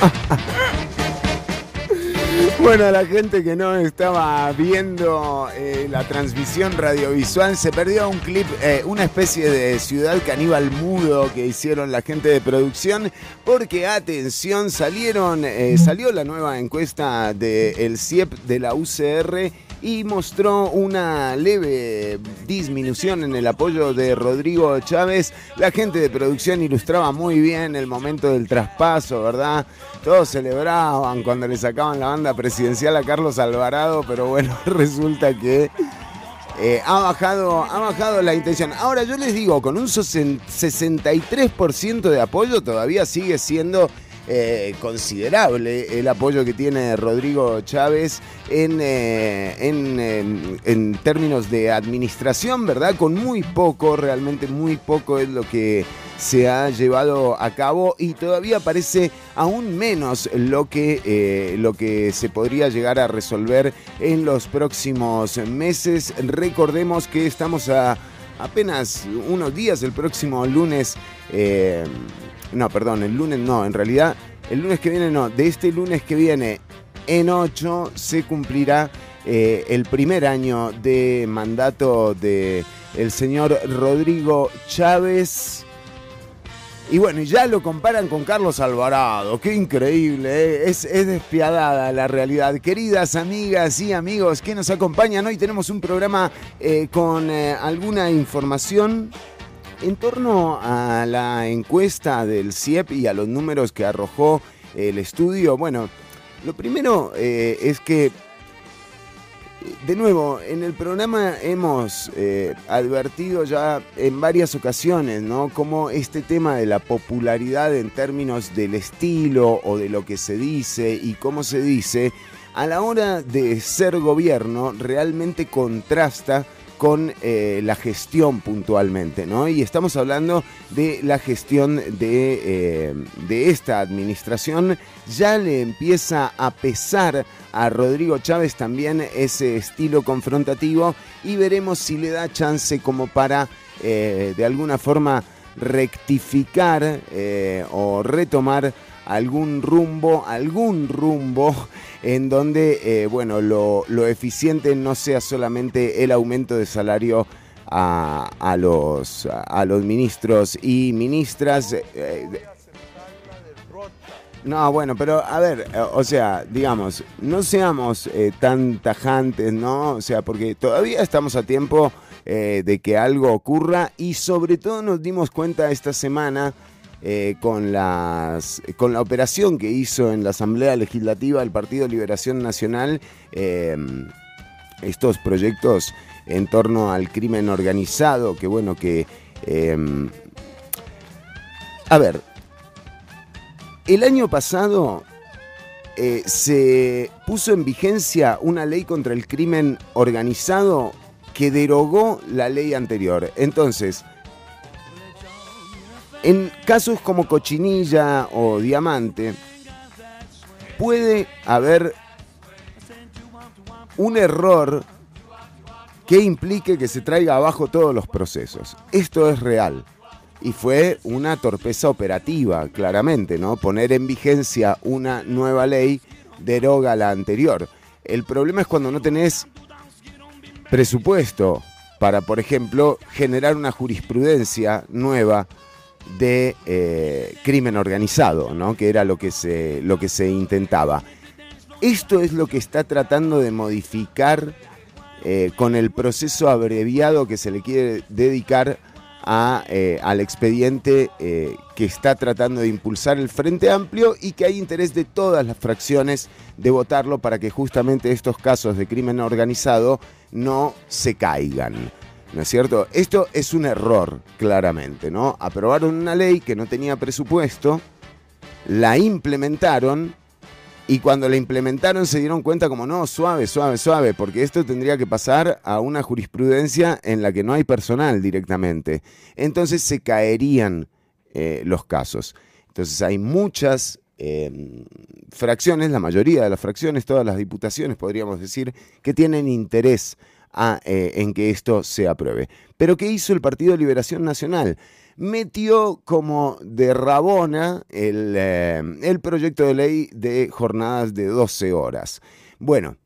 Bueno, a la gente que no estaba viendo eh, la transmisión radiovisual, se perdió un clip, eh, una especie de ciudad caníbal mudo que hicieron la gente de producción, porque atención, salieron, eh, salió la nueva encuesta del CIEP de la UCR y mostró una leve disminución en el apoyo de Rodrigo Chávez. La gente de producción ilustraba muy bien el momento del traspaso, ¿verdad? Todos celebraban cuando le sacaban la banda presidencial a Carlos Alvarado, pero bueno, resulta que... Eh, ha, bajado, ha bajado la intención. Ahora yo les digo, con un 63% de apoyo todavía sigue siendo eh, considerable el apoyo que tiene Rodrigo Chávez en, eh, en, términos de administración, ¿verdad? Con muy poco, realmente muy poco es lo que se ha llevado a cabo y todavía parece aún menos lo que, eh, lo que se podría llegar a resolver en los próximos meses. Recordemos que estamos a apenas unos días, el próximo lunes no, perdón, el lunes no, en realidad el lunes que viene no, de este lunes que viene en 8 se cumplirá eh, el primer año de mandato de el señor Rodrigo Chávez. Y bueno, ya lo comparan con Carlos Alvarado, qué increíble, eh. es, despiadada la realidad. Queridas amigas y amigos que nos acompañan, hoy tenemos un programa eh, con alguna información en torno a la encuesta del CIEP y a los números que arrojó el estudio, bueno, lo primero eh, es que, de nuevo, en el programa hemos eh, advertido ya en varias ocasiones, ¿no? Cómo este tema de la popularidad en términos del estilo o de lo que se dice y cómo se dice, a la hora de ser gobierno realmente contrasta con eh, la gestión puntualmente, ¿no? Y estamos hablando de la gestión de, eh, de esta administración. Ya le empieza a pesar a Rodrigo Chávez también ese estilo confrontativo y veremos si le da chance como para eh, de alguna forma rectificar o retomar algún rumbo, algún rumbo en donde, eh, bueno, lo, eficiente no sea solamente el aumento de salario a, los, a los ministros y ministras. Eh, no, bueno, pero a ver, eh, o sea, digamos, no seamos tan tajantes, ¿no? O sea, porque todavía estamos a tiempo de que algo ocurra y sobre todo nos dimos cuenta esta semana eh, con, las, con la operación que hizo en la Asamblea Legislativa el Partido Liberación Nacional, em, estos proyectos en torno al crimen organizado, que bueno, que... Em, a ver, el año pasado eh, se puso en vigencia una ley contra el crimen organizado que derogó la ley anterior. Entonces, en casos como cochinilla o diamante, puede haber un error que implique que se traiga abajo todos los procesos. Esto es real. Y fue una torpeza operativa, claramente, ¿no? Poner en vigencia una nueva ley deroga la anterior. El problema es cuando no tenés presupuesto para, por ejemplo, generar una jurisprudencia nueva de eh, crimen organizado, ¿no? que era lo que, se, lo que se intentaba. Esto es lo que está tratando de modificar eh, con el proceso abreviado que se le quiere dedicar a, eh, al expediente que está tratando de impulsar el Frente Amplio y que hay interés de todas las fracciones de votarlo para que justamente estos casos de crimen organizado no se caigan. ¿No es cierto? Esto es un error, claramente, ¿no? Aprobaron una ley que no tenía presupuesto, la implementaron y cuando la implementaron se dieron cuenta como no, suave, suave, suave, porque esto tendría que pasar a una jurisprudencia en la que no hay personal directamente. Entonces se caerían eh, los casos. Entonces hay muchas em, fracciones, la mayoría de las fracciones, todas las diputaciones podríamos decir, que tienen interés en que esto se apruebe. Pero ¿qué hizo el Partido de Liberación Nacional? metió como de rabona el, el, proyecto de ley de jornadas de 12 horas. Bueno,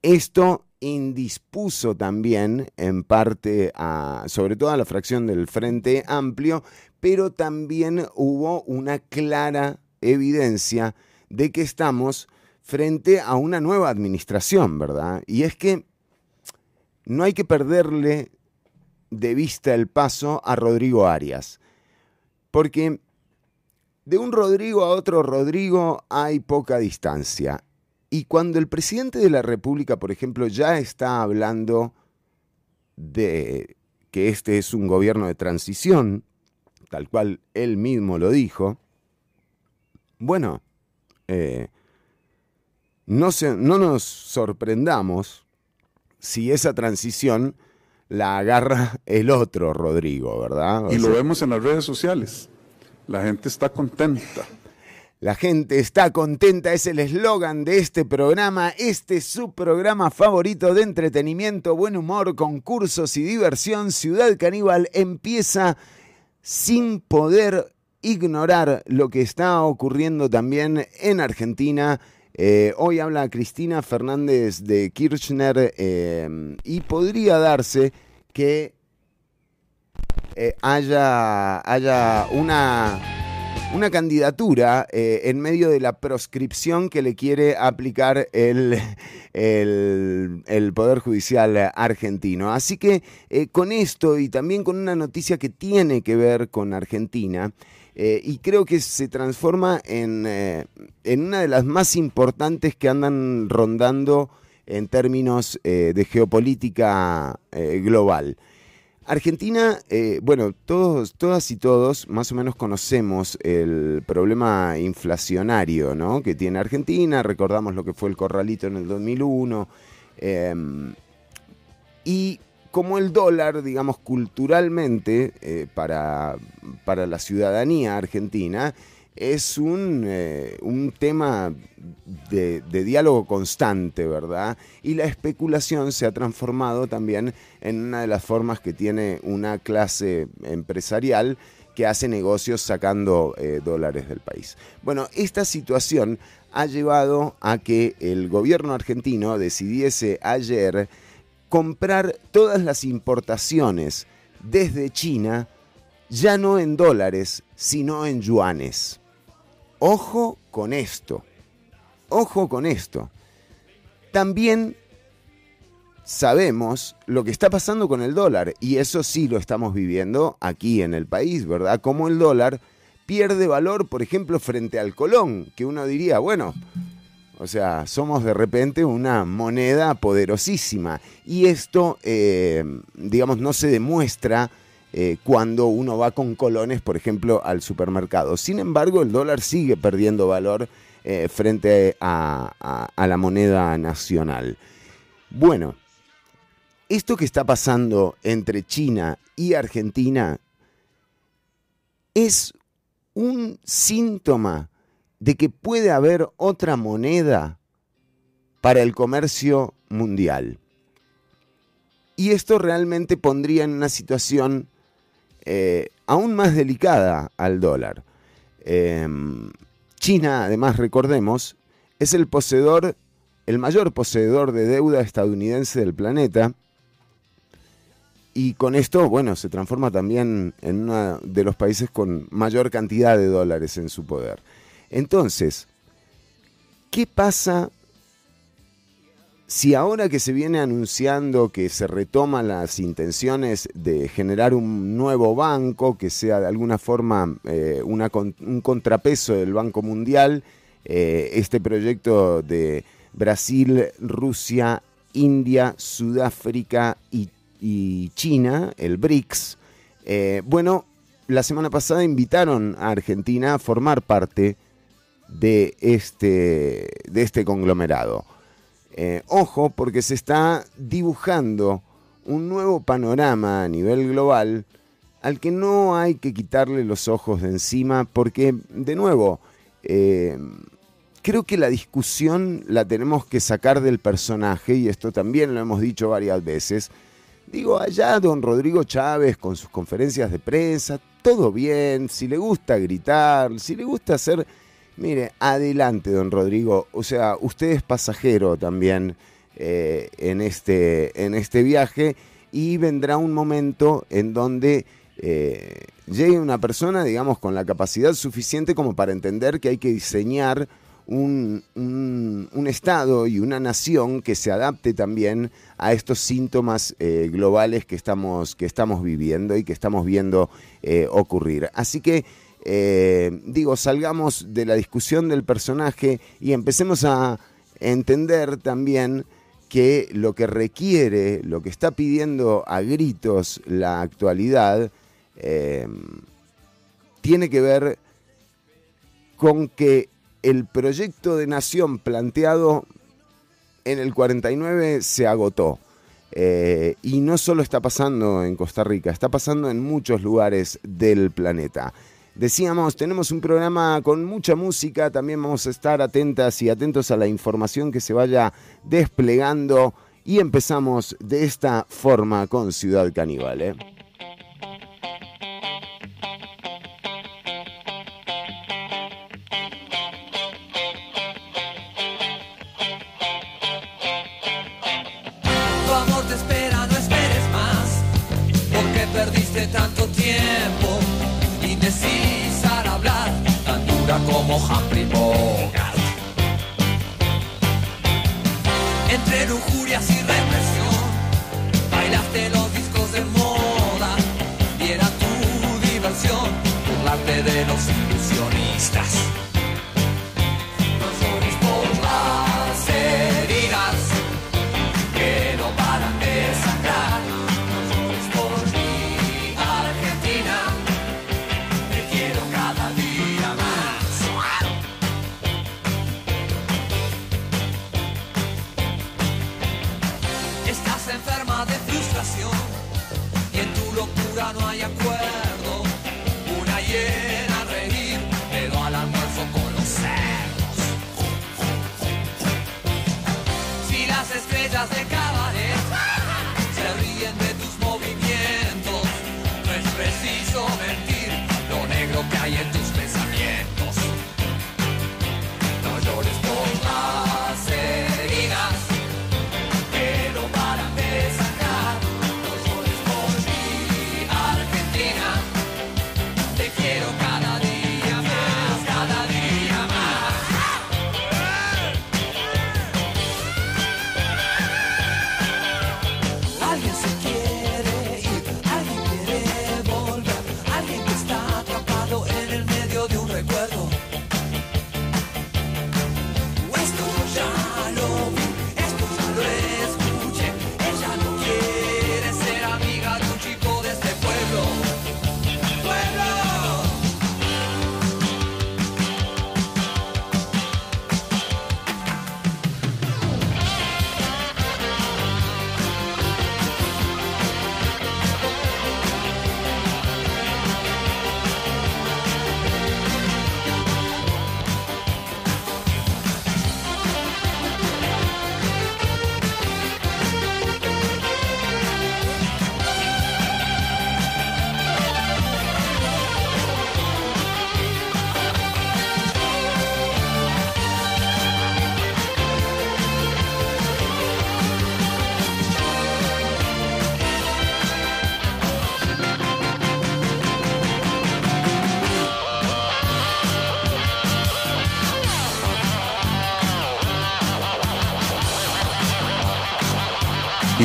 esto indispuso también en parte a, sobre todo a la fracción del Frente Amplio, pero también hubo una clara evidencia de que estamos frente a una nueva administración, ¿verdad? Y es que no hay que perderle de vista el paso a Rodrigo Arias, porque de un Rodrigo a otro Rodrigo hay poca distancia. Y cuando el presidente de la República, por ejemplo, ya está hablando de que este es un gobierno de transición, tal cual él mismo lo dijo, bueno, eh, no, no nos sorprendamos si esa transición la agarra el otro Rodrigo, ¿verdad? y lo vemos en las redes sociales. La gente está contenta. La gente está contenta, es el eslogan de este programa. Este es su programa favorito de entretenimiento, buen humor, concursos y diversión. Ciudad Caníbal empieza sin poder ignorar lo que está ocurriendo también en Argentina. Eh, hoy habla Cristina Fernández de Kirchner eh, y podría darse que eh, haya, haya una una candidatura eh, en medio de la proscripción que le quiere aplicar el, el, Poder Judicial argentino. Así que con esto y también con una noticia que tiene que ver con Argentina, eh, y creo que se transforma en, en, una de las más importantes que andan rondando en términos de geopolítica global. Argentina, eh, bueno, todos, todas y todos más o menos conocemos el problema inflacionario ¿no? que tiene Argentina, recordamos lo que fue el corralito en el 2001, em, y como el dólar, digamos, culturalmente, eh, para, para la ciudadanía argentina, es un, eh, un tema de, diálogo constante, ¿verdad? Y la especulación se ha transformado también en una de las formas que tiene una clase empresarial que hace negocios sacando eh, dólares del país. Bueno, esta situación ha llevado a que el gobierno argentino decidiese ayer comprar todas las importaciones desde China, ya no en dólares, sino en yuanes. Ojo con esto. Ojo con esto. También sabemos lo que está pasando con el dólar y eso sí lo estamos viviendo aquí en el país, ¿verdad? Como el dólar pierde valor, por ejemplo, frente al colón, que uno diría, bueno, o sea, somos de repente una moneda poderosísima y esto, eh, digamos, no se demuestra eh, cuando uno va con colones, por ejemplo, al supermercado. Sin embargo, el dólar sigue perdiendo valor eh, frente a, la moneda nacional. Bueno, esto que está pasando entre China y Argentina es un síntoma de que puede haber otra moneda para el comercio mundial. Y esto realmente pondría en una situación eh, aún más delicada al dólar. Em, China, además, recordemos, es el poseedor, el mayor poseedor de deuda estadounidense del planeta. Y con esto, bueno, se transforma también en uno de los países con mayor cantidad de dólares en su poder. Entonces, ¿qué pasa si ahora que se viene anunciando que se retoman las intenciones de generar un nuevo banco, que sea de alguna forma eh, un contrapeso del Banco Mundial, eh, este proyecto de Brasil, Rusia, India, Sudáfrica y, China, el BRICS, eh, bueno, la semana pasada invitaron a Argentina a formar parte de este, de este conglomerado. Eh, ojo, porque se está dibujando un nuevo panorama a nivel global al que no hay que quitarle los ojos de encima, porque, de nuevo, eh, creo que la discusión la tenemos que sacar del personaje, y esto también lo hemos dicho varias veces. Digo, allá don Rodrigo Chávez con sus conferencias de prensa, todo bien, si le gusta gritar, si le gusta hacer... Mire, adelante, don Rodrigo. O sea, usted es pasajero también eh, en, este, en este viaje y vendrá un momento en donde eh, llegue una persona, digamos, con la capacidad suficiente como para entender que hay que diseñar un, Estado y una nación que se adapte también a estos síntomas eh, globales que estamos, que estamos viviendo y que estamos viendo eh, ocurrir. Así que, digo, salgamos de la discusión del personaje y empecemos a entender también que lo que requiere, lo que está pidiendo a gritos la actualidad, eh, tiene que ver con que el proyecto de nación planteado en el 49 se agotó. Eh, y no solo está pasando en Costa Rica, está pasando en muchos lugares del planeta. Decíamos, tenemos un programa con mucha música, también vamos a estar atentas y atentos a la información que se vaya desplegando y empezamos de esta forma con Ciudad Caníbal. ¿eh?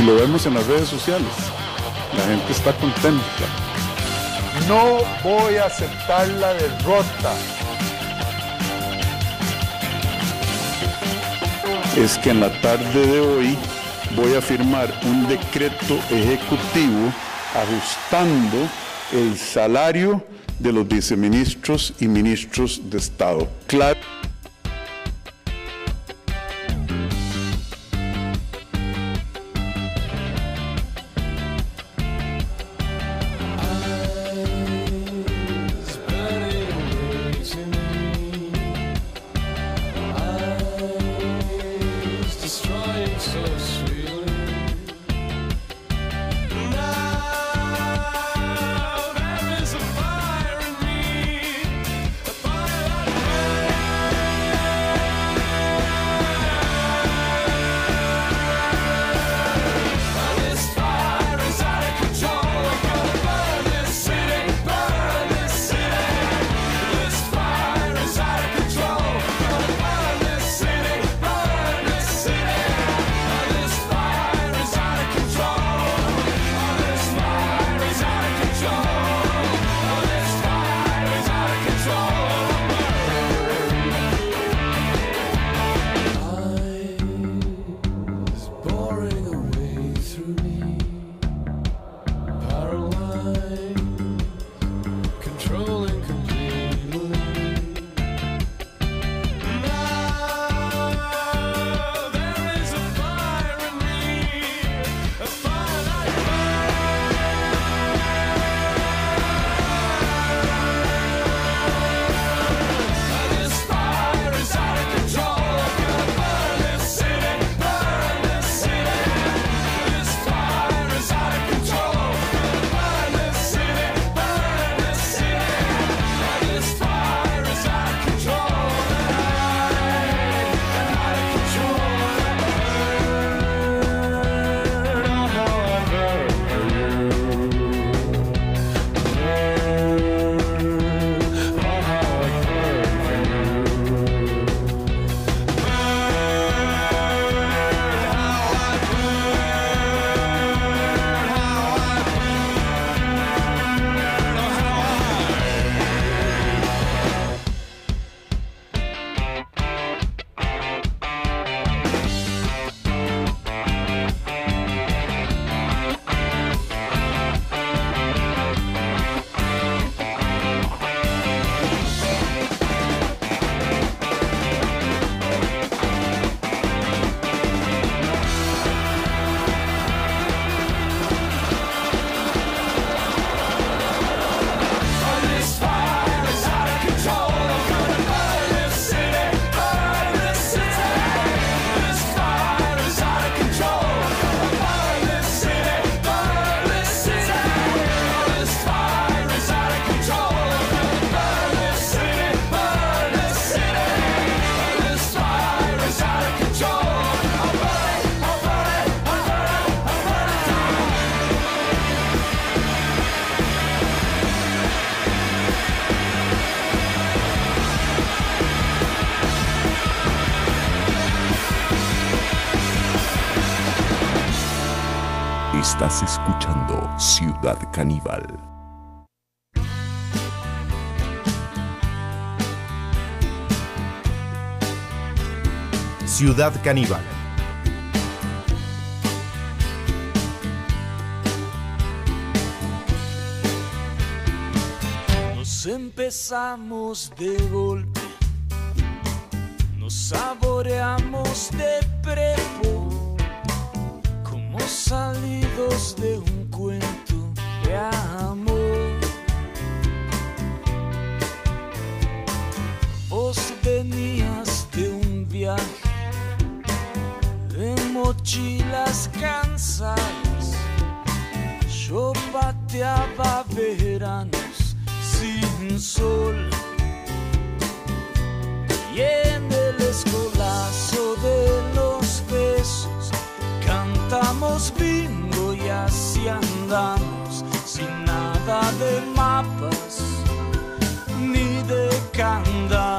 Lo vemos en las redes sociales. La gente está contenta. No voy a aceptar la derrota. Es que en la tarde de hoy voy a firmar un decreto ejecutivo ajustando el salario de los viceministros y ministros de Estado. Claro. Ciudad Caníbal. Ciudad Caníbal. Nos empezamos de golpe, nos saboreamos de cantamos bingo y así andamos sin nada de mapas ni de candado.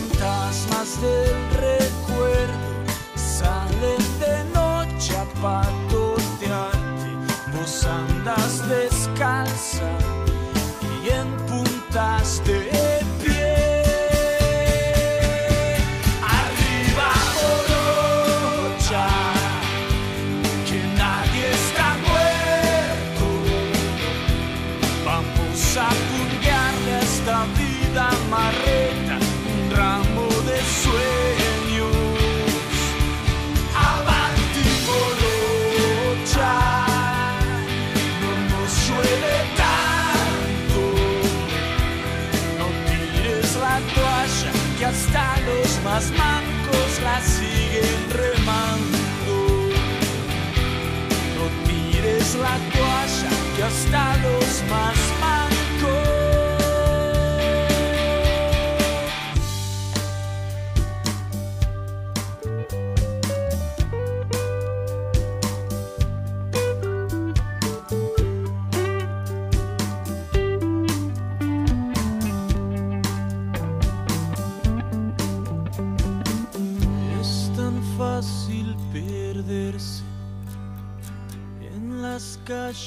fantasmas del recuerdo salen de noche a patotearte, vos andas descalza que hasta los más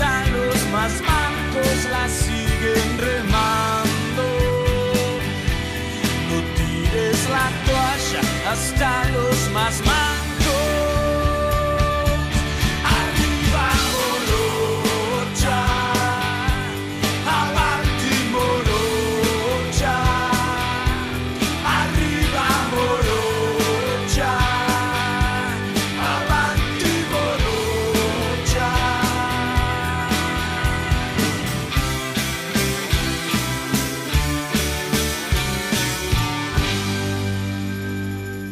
están los más mancos, la siguen remando. No tires la toalla hasta los más mancos.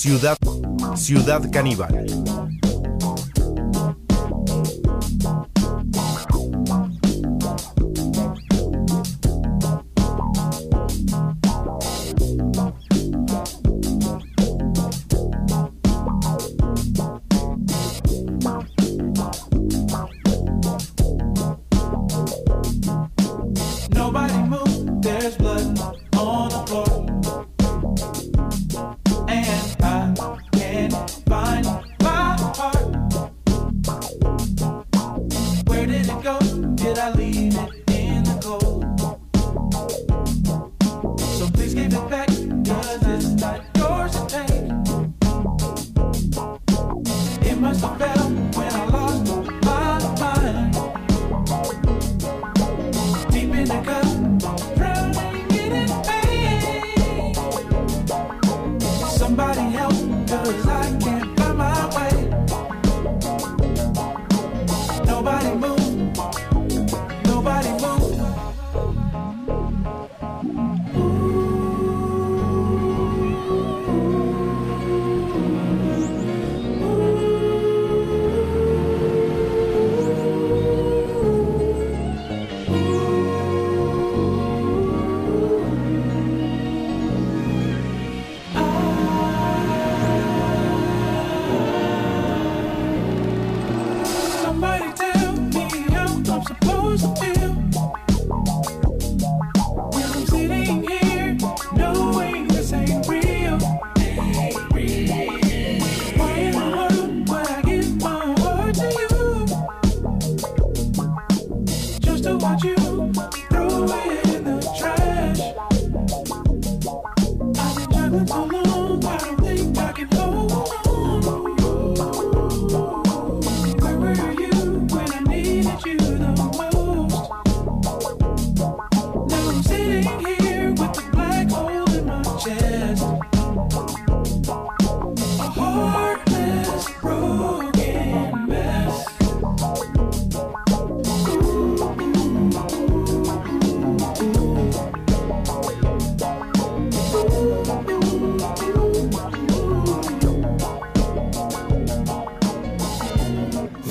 Ciudad, Ciudad Caníbal.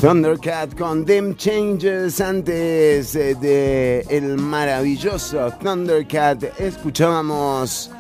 Thundercat con Them Changes antes eh, de el maravilloso Thundercat escuchábamos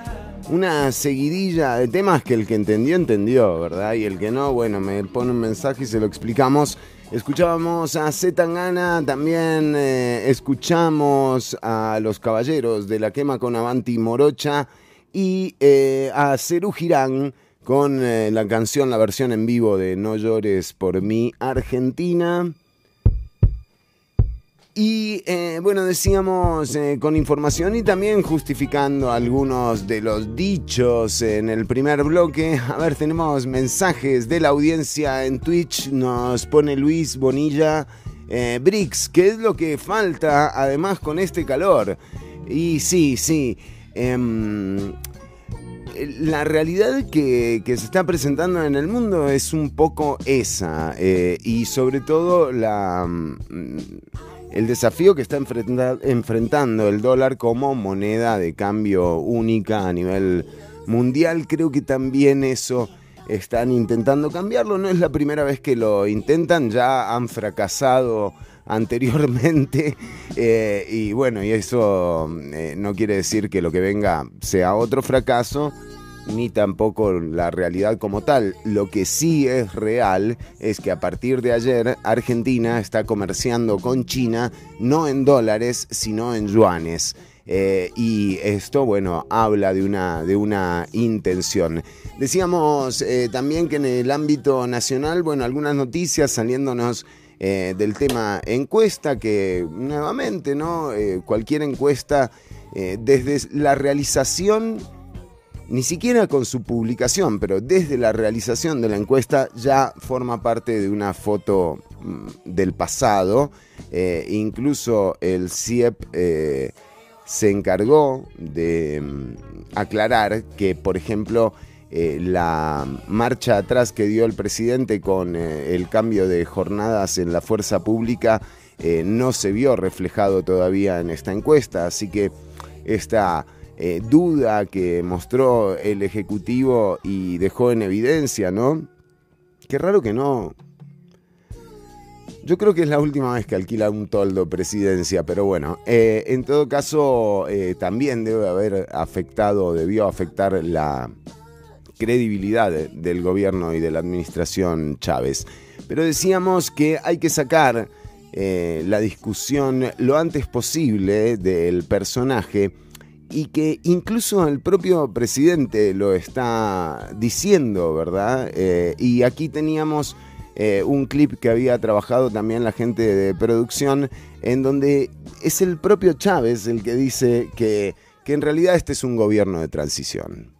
una seguidilla de temas que el que entendió entendió, ¿verdad? Y el que no, bueno, me pone un mensaje y se lo explicamos. Escuchábamos a Zetangana, también eh, escuchamos a los caballeros de la quema con Avanti Morocha y eh, a Cerú Girán con eh, la canción, la versión en vivo de No llores por mí, Argentina. Y eh, bueno, decíamos eh, con información y también justificando algunos de los dichos en el primer bloque. A ver, tenemos mensajes de la audiencia en Twitch. Nos pone Luis Bonilla. Eh, Brix, ¿qué es lo que falta además con este calor? Y sí, sí. La realidad que, se está presentando en el mundo es un poco esa. eh, y sobre todo la, mm, el desafío que está enfrenta- enfrentando el dólar como moneda de cambio única a nivel mundial. Creo que también eso están intentando cambiarlo. No es la primera vez que lo intentan, ya han fracasado anteriormente eh, y bueno, y eso eh, no quiere decir que lo que venga sea otro fracaso ni tampoco la realidad como tal. Lo que sí es real es que a partir de ayer Argentina está comerciando con China no en dólares, sino en yuanes. Eh, y esto, bueno, habla de una, de una intención. Decíamos eh, también que en el ámbito nacional, bueno, algunas noticias saliéndonos eh, del tema encuesta, que nuevamente, ¿no? Cualquier encuesta, desde la realización ni siquiera con su publicación, pero desde la realización de la encuesta ya forma parte de una foto mm, del pasado. Eh, incluso el CIEP eh, se encargó de mm, aclarar que, por ejemplo, eh, la marcha atrás que dio el presidente con el cambio de jornadas en la fuerza pública no se vio reflejado todavía en esta encuesta, así que esta eh, duda que mostró el Ejecutivo y dejó en evidencia, ¿no? Qué raro que no. Yo creo que es la última vez que alquila un toldo presidencia, pero bueno, eh, en todo caso eh, también debe haber afectado, debió afectar la credibilidad de- del gobierno y de la administración Chávez. Pero decíamos que hay que sacar la discusión lo antes posible del personaje y que incluso el propio presidente lo está diciendo, ¿verdad? Eh, y aquí teníamos eh, un clip que había trabajado también la gente de producción, en donde es el propio Chávez el que dice que, que en realidad este es un gobierno de transición.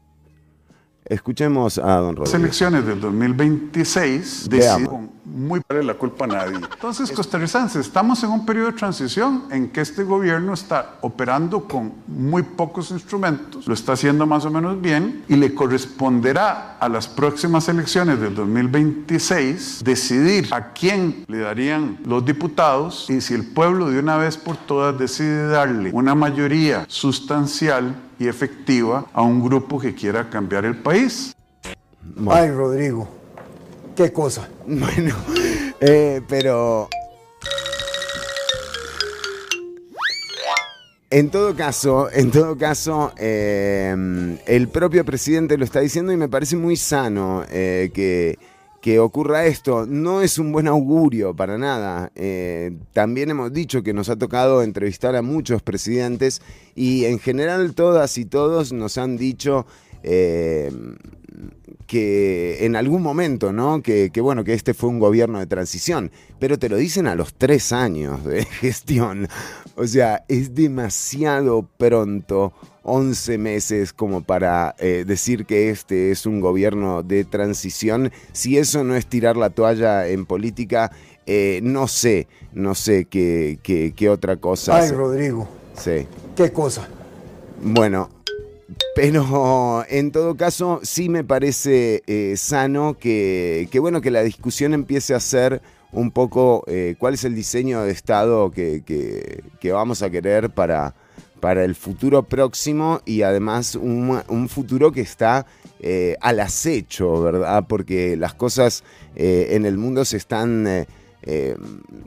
Escuchemos a don Las Rodríguez. elecciones del 2026 Veamos. decidieron muy para la culpa a nadie. Entonces, costarricenses, estamos en un periodo de transición en que este gobierno está operando con muy pocos instrumentos, lo está haciendo más o menos bien y le corresponderá a las próximas elecciones del 2026 decidir a quién le darían los diputados y si el pueblo de una vez por todas decide darle una mayoría sustancial y efectiva a un grupo que quiera cambiar el país. Ay, Rodrigo, qué cosa. Bueno, eh, pero... En todo caso, en todo caso, eh, el propio presidente lo está diciendo y me parece muy sano eh, que, que ocurra esto. No es un buen augurio para nada. También hemos dicho que nos ha tocado entrevistar a muchos presidentes y en general todas y todos nos han dicho que en algún momento, ¿no? Que, que, bueno, que este fue un gobierno de transición, pero te lo dicen a los tres años de gestión. O sea, es demasiado pronto, 11 meses como para eh, decir que este es un gobierno de transición. Si eso no es tirar la toalla en política, eh, no sé, no sé qué, qué, qué otra cosa. Ay. Rodrigo, Sí. qué cosa. Bueno, pero en todo caso sí me parece eh, sano que, bueno, que la discusión empiece a ser un poco eh, cuál es el diseño de Estado que, vamos a querer para, para el futuro próximo y además un, futuro que está eh, al acecho, ¿verdad? Porque las cosas en el mundo se están... eh,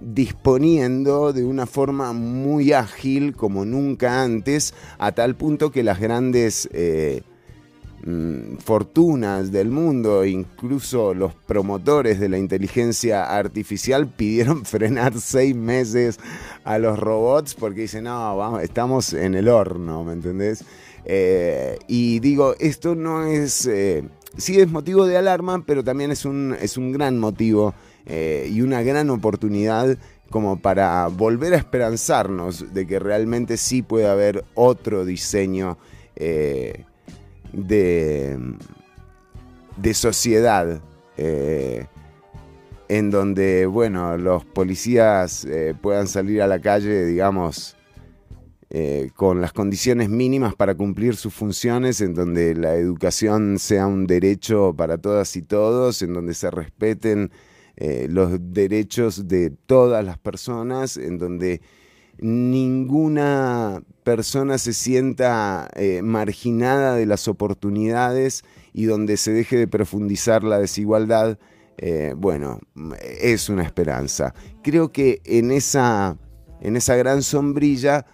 disponiendo de una forma muy ágil como nunca antes, a tal punto que las grandes eh, mm, fortunas del mundo, incluso los promotores de la inteligencia artificial, pidieron frenar seis meses a los robots porque dicen, no, vamos, estamos en el horno, ¿me entendés? Eh, y digo, esto no es, sí es motivo de alarma, pero también es un, es un gran motivo eh, y una gran oportunidad como para volver a esperanzarnos de que realmente sí puede haber otro diseño eh, de, de sociedad eh, en donde, bueno, los policías puedan salir a la calle, digamos, con las condiciones mínimas para cumplir sus funciones, en donde la educación sea un derecho para todas y todos, en donde se respeten eh, los derechos de todas las personas, en donde ninguna persona se sienta eh, marginada de las oportunidades y donde se deje de profundizar la desigualdad, eh, bueno, es una esperanza. Creo que en esa, en esa gran sombrilla,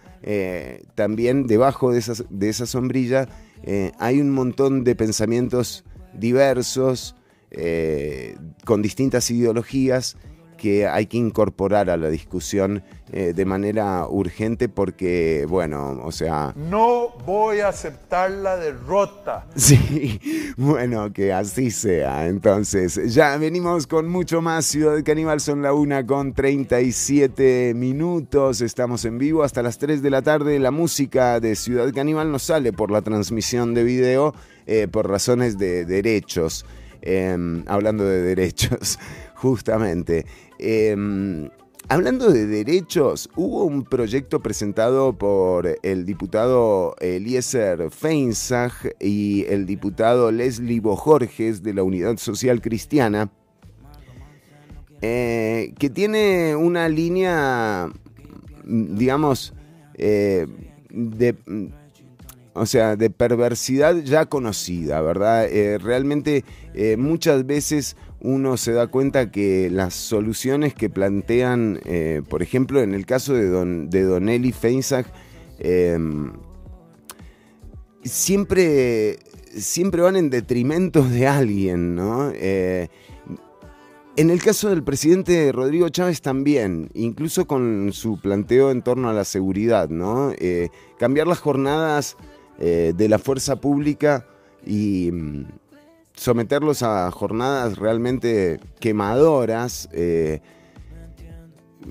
también debajo de, de esa sombrilla, hay un montón de pensamientos diversos, eh, con distintas ideologías que hay que incorporar a la discusión eh, de manera urgente porque, bueno, o sea, No voy a aceptar la derrota. Sí, bueno, que así sea. Entonces, ya venimos con mucho más. Ciudad Caníbal son la una con 37 minutos. Estamos en vivo hasta las 3 de la tarde. La música de Ciudad Caníbal nos sale por la transmisión de video eh, por razones de derechos. Em, hablando de derechos, justamente. Em, Hablando de derechos, hubo un proyecto presentado por el diputado Eliezer Feinsach y el diputado Leslie Bojorges de la Unidad Social Cristiana, eh, que tiene una línea, digamos, eh, de, o sea, de perversidad ya conocida, ¿verdad? Eh, realmente eh, muchas veces uno se da cuenta que las soluciones que plantean, eh, por ejemplo, en el caso de Don, de Don Eli Feinsack, eh, siempre, siempre van en detrimento de alguien, ¿no? En el caso del presidente Rodrigo Chávez también, incluso con su planteo en torno a la seguridad, ¿no? Cambiar las jornadas eh, de la fuerza pública y mm, someterlos a jornadas realmente quemadoras, eh,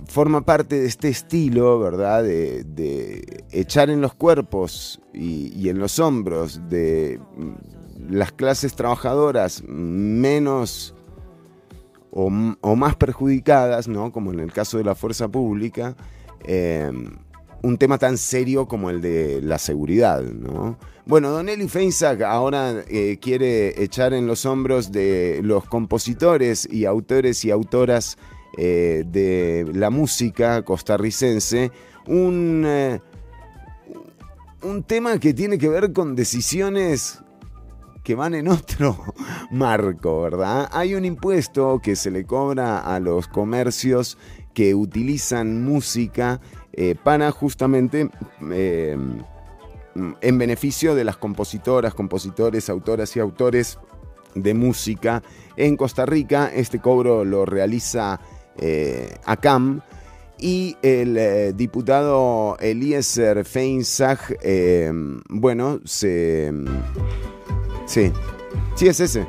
forma parte de este estilo, ¿verdad? De, echar en los cuerpos y, en los hombros de mm, las clases trabajadoras menos o más perjudicadas, ¿no? Como en el caso de la fuerza pública, eh, un tema tan serio como el de la seguridad, ¿no? Bueno, Don Eli Feinsack ahora eh, quiere echar en los hombros de los compositores y autores y autoras eh, de la música costarricense un, eh, un tema que tiene que ver con decisiones que van en otro marco, ¿verdad? Hay un impuesto que se le cobra a los comercios que utilizan música eh, para justamente eh, en beneficio de las compositoras, compositores, autoras y autores de música en Costa Rica. Este cobro lo realiza eh, ACAM y el eh, diputado Eliezer Feinsach, eh, bueno, se... Sí, sí es ese.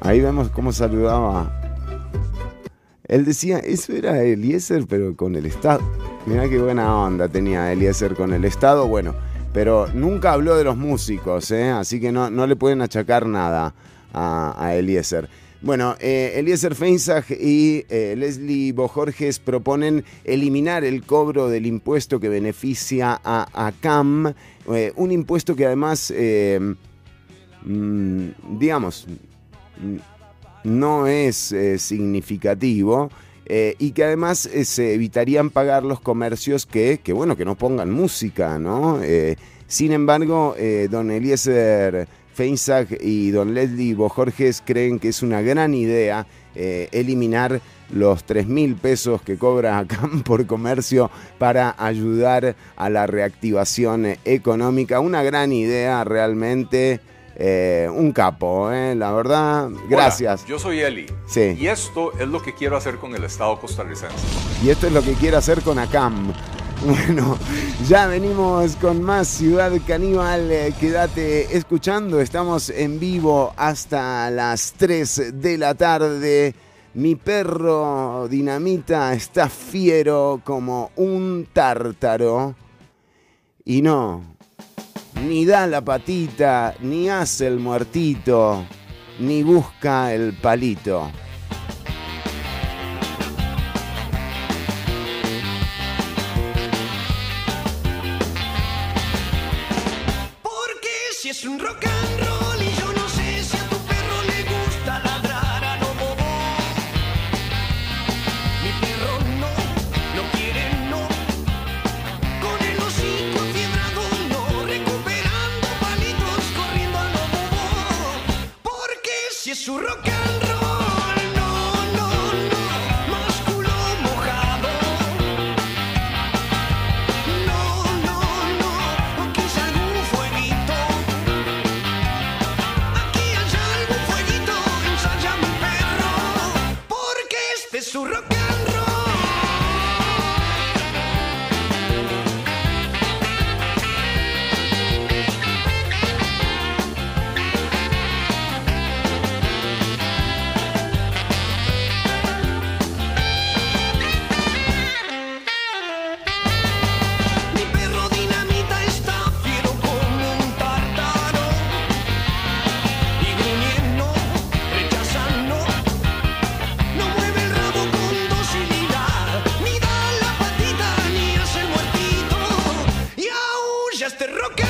Ahí vemos cómo saludaba. Él decía, eso era Eliezer, pero con el Estado. Mirá qué buena onda tenía Eliezer con el Estado. Bueno, pero nunca habló de los músicos, ¿eh? así que no, no le pueden achacar nada a, a Eliezer. Bueno, eh, Eliezer Feinsach y eh, Leslie Bojorges proponen eliminar el cobro del impuesto que beneficia a, a CAM, eh, un impuesto que además, eh, mm, digamos, no es eh, significativo. Eh, y que además eh, se evitarían pagar los comercios que, que, bueno, que no pongan música, ¿no? Sin embargo, don Eliezer Feinsack y don Leslie Bojorges creen que es una gran idea eliminar los 3 mil pesos que cobra ACAM por comercio para ayudar a la reactivación económica. Una gran idea realmente. Eh, un capo, eh, la verdad. Gracias. Yo soy Eli. Sí. Y esto es lo que quiero hacer con el Estado costarricense. Y esto es lo que quiero hacer con ACAM. Bueno, ya venimos con más Ciudad Caníbal. Eh, quédate escuchando. Estamos en vivo hasta las 3 de la tarde. Mi perro Dinamita está fiero como un tártaro. Y no, ni da la patita, ni hace el muertito, ni busca el palito. este rock.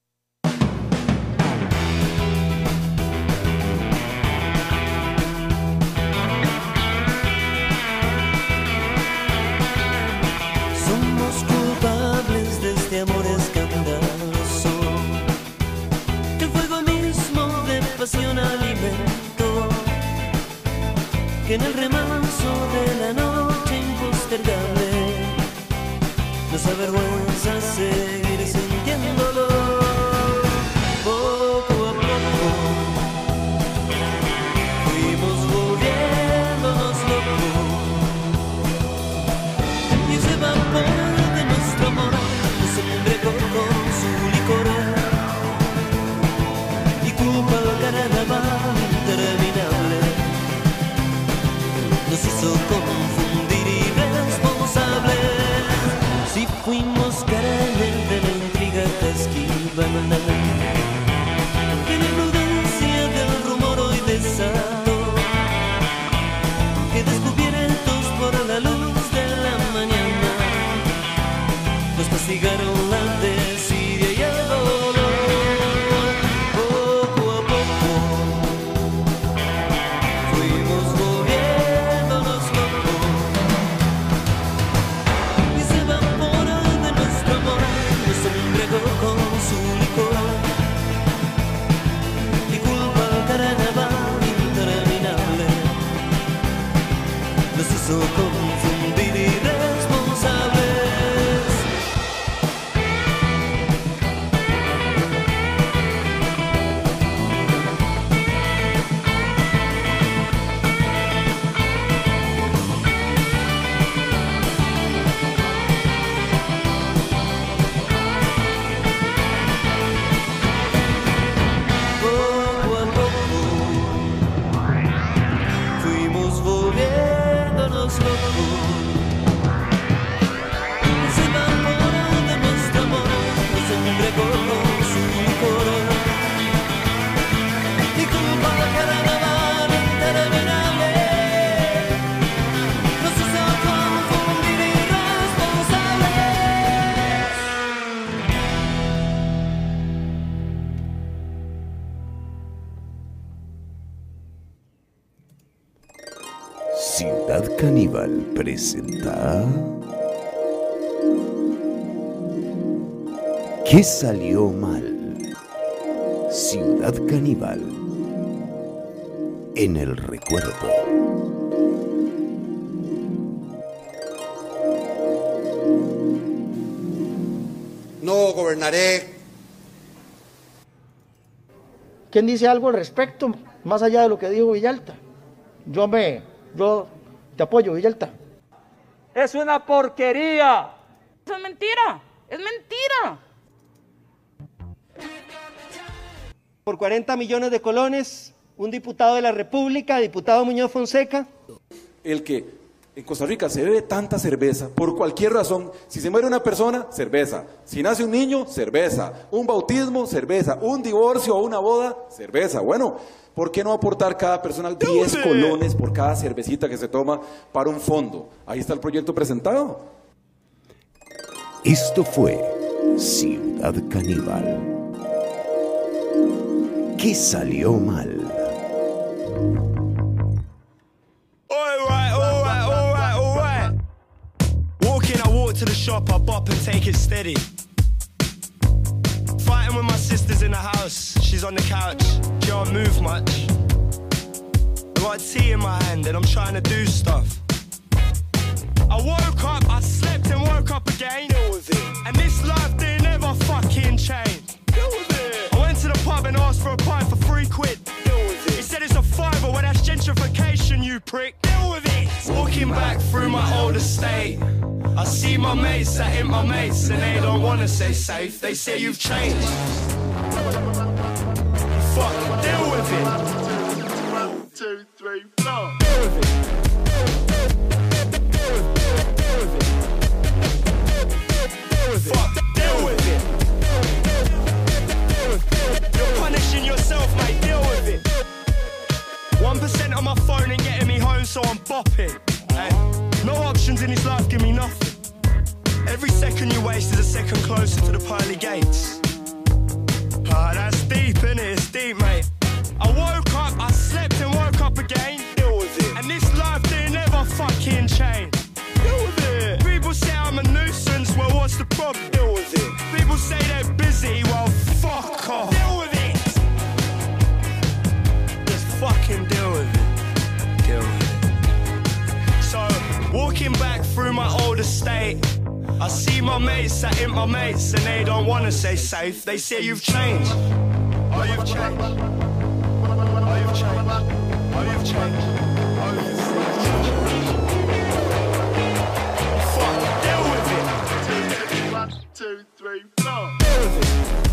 Ciudad Caníbal presenta. ¿Qué salió mal? Ciudad Caníbal. En el recuerdo. No gobernaré ¿Quién dice algo al respecto, más allá de lo que dijo Villalta? Yo me, yo te apoyo, Villalta. Es una porquería. Eso es mentira. Es mentira. Por 40 millones de colones, un diputado de la República, diputado Muñoz Fonseca, el que en Costa Rica se bebe tanta cerveza, por cualquier razón, si se muere una persona, cerveza, si nace un niño, cerveza, un bautismo, cerveza, un divorcio o una boda, cerveza. Bueno, ¿por qué no aportar cada persona 10 colones por cada cervecita que se toma para un fondo? Ahí está el proyecto presentado. Esto fue Ciudad Caníbal. ¿Qué salió mal? To the shop, I bop and take it steady. Fighting with my sisters in the house, she's on the couch, she don't move much. I got tea in my hand and I'm trying to do stuff. I woke up, I slept and woke up again. And this life didn't ever fucking change. I went to the pub and asked for a said it's a fiver, well that's gentrification, you prick. Deal with it. Walking back through my old estate. I see my mates that ain't my mates and they don't wanna stay safe. They say you've changed. Fuck, deal with it. One, two, three, four. Deal with it. Fuck, deal with it. You're punishing yourself, mate. Deal with it. One percent on my phone ain't getting me home, so I'm bopping. Hey, no options in this life give me nothing. Every second you waste is a second closer to the pearly gates. Ah, that's deep, innit? It's deep, mate. I woke up, I slept and woke up again. Deal with it. And this life didn't ever fucking change. Deal with it. People say I'm a nuisance, well, what's the problem? Deal with it. People say they're busy, well, walking back through my old estate. I see my mates that ain't my mates and they don't wanna say safe. They say you've changed. Oh, you've changed. Oh, you've changed. Oh, you've changed. Oh, you've changed. Fuck, deal with it. One, two, three, four. Deal with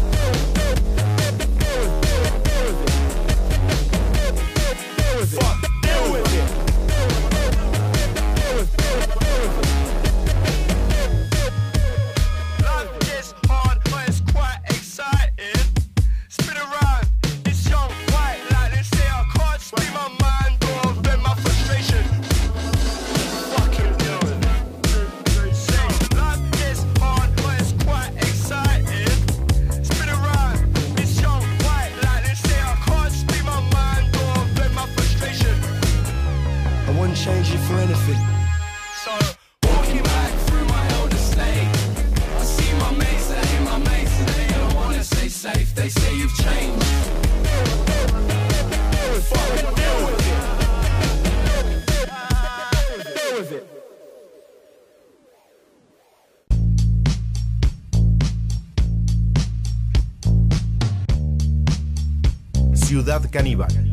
Ciudad Caníbal.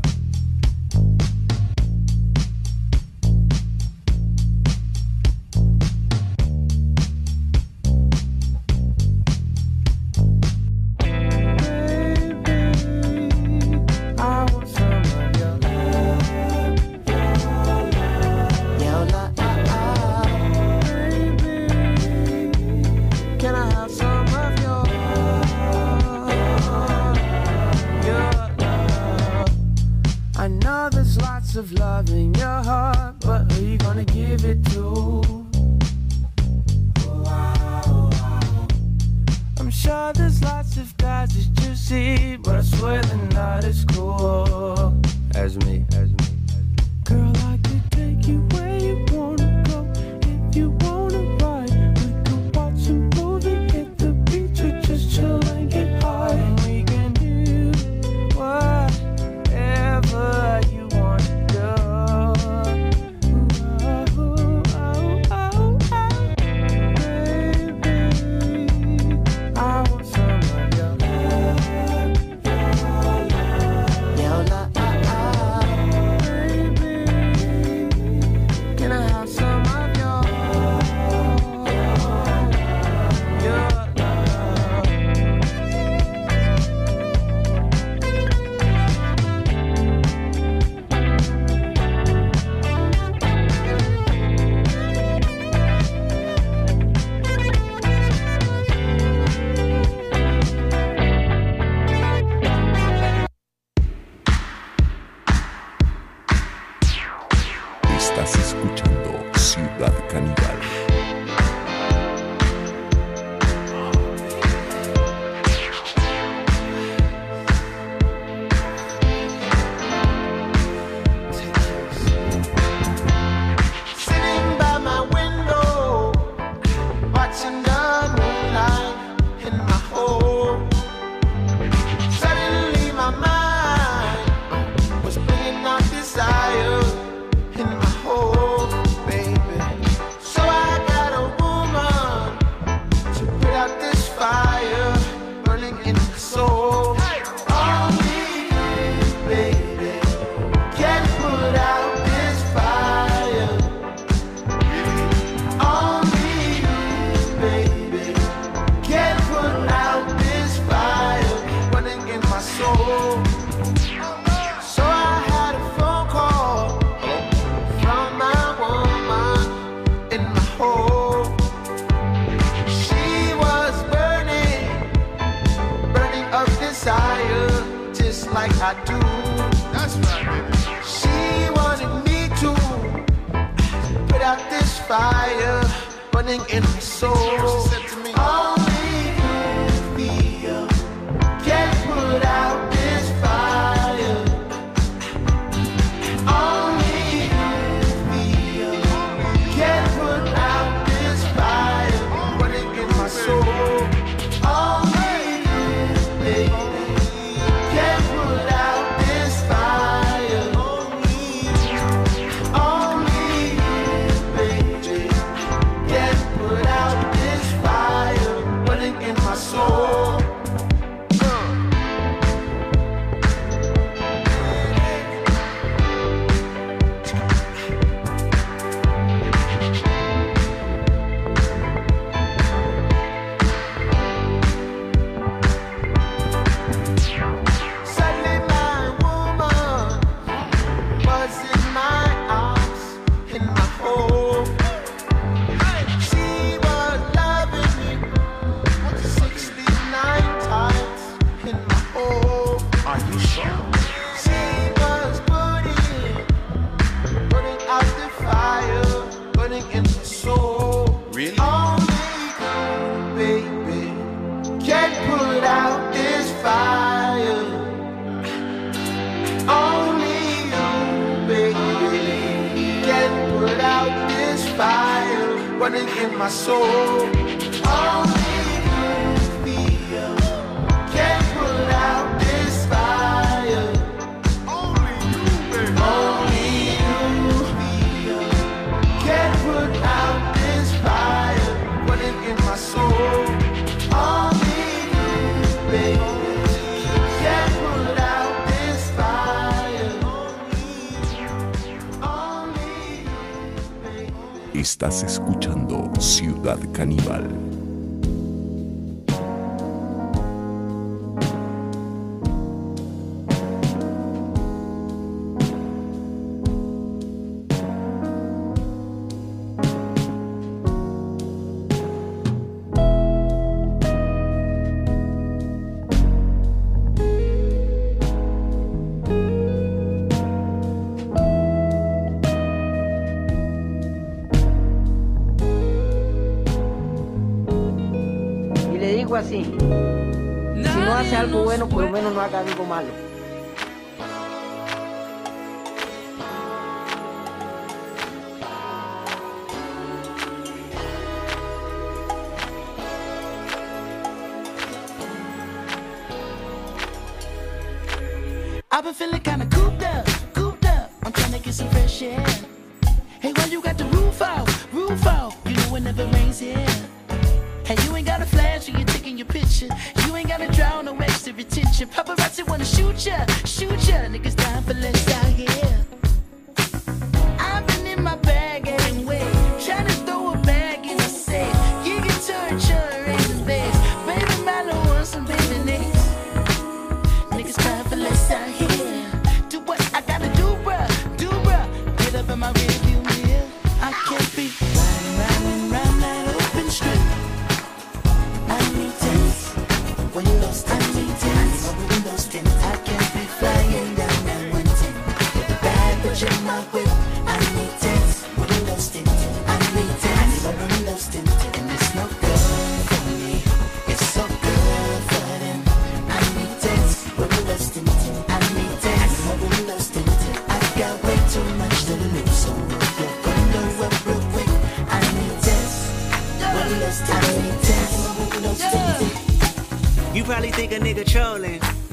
va a caer algo malo.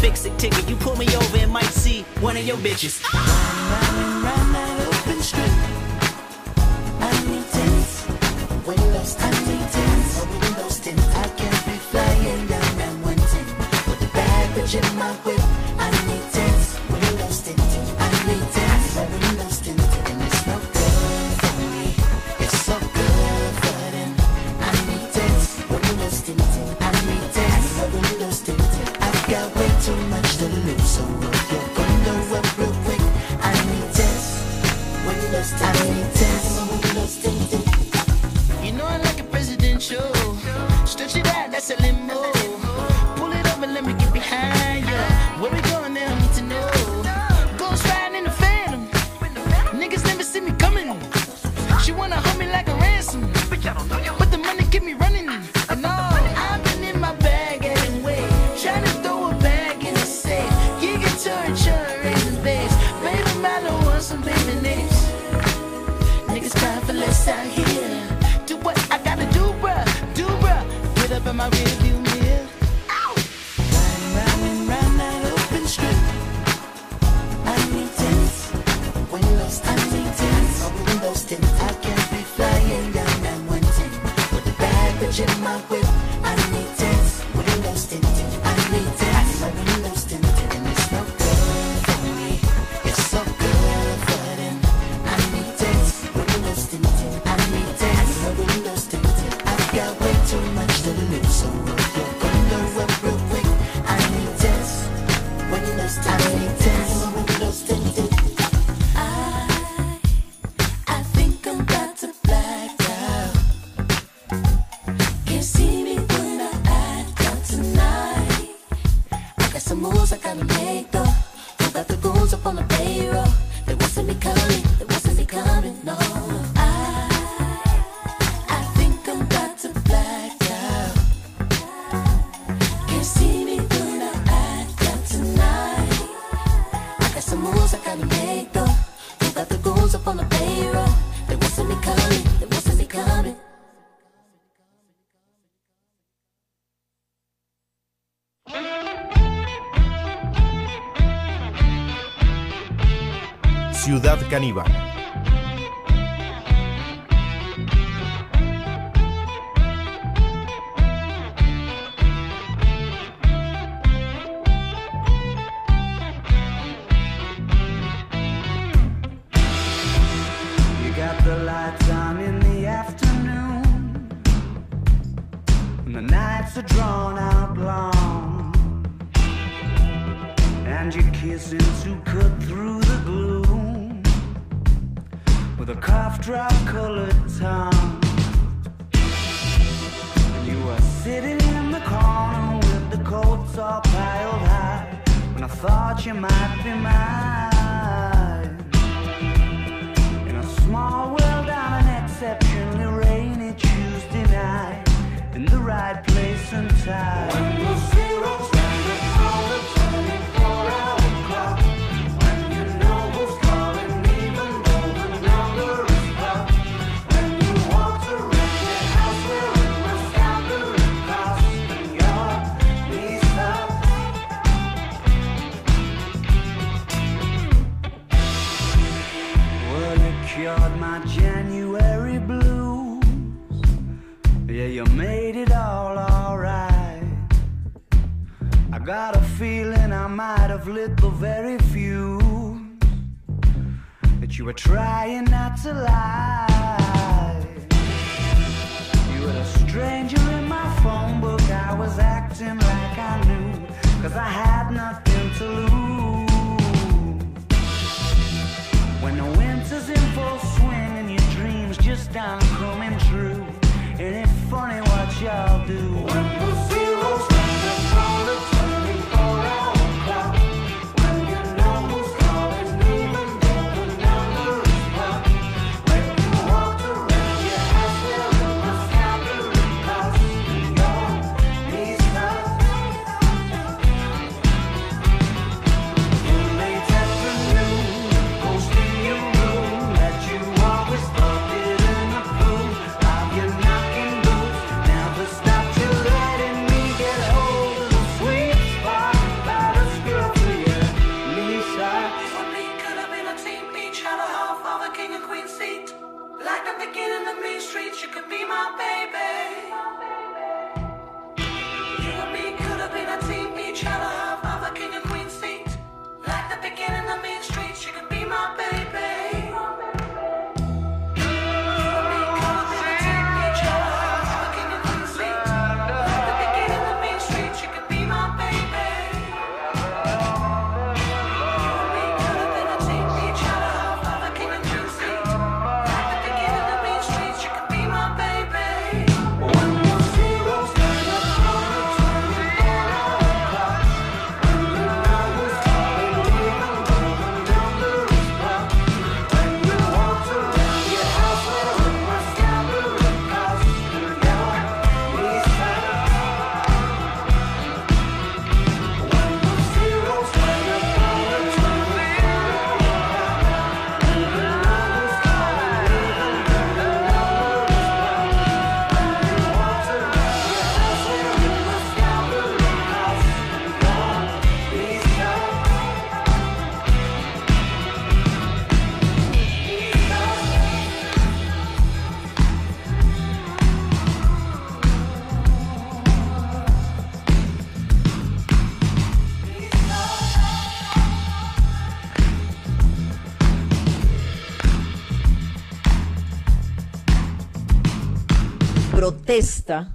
fix it ticket. You pull me over and might see one of your bitches. That open. I need I need tint. I can be flying down that one. With the in my whip.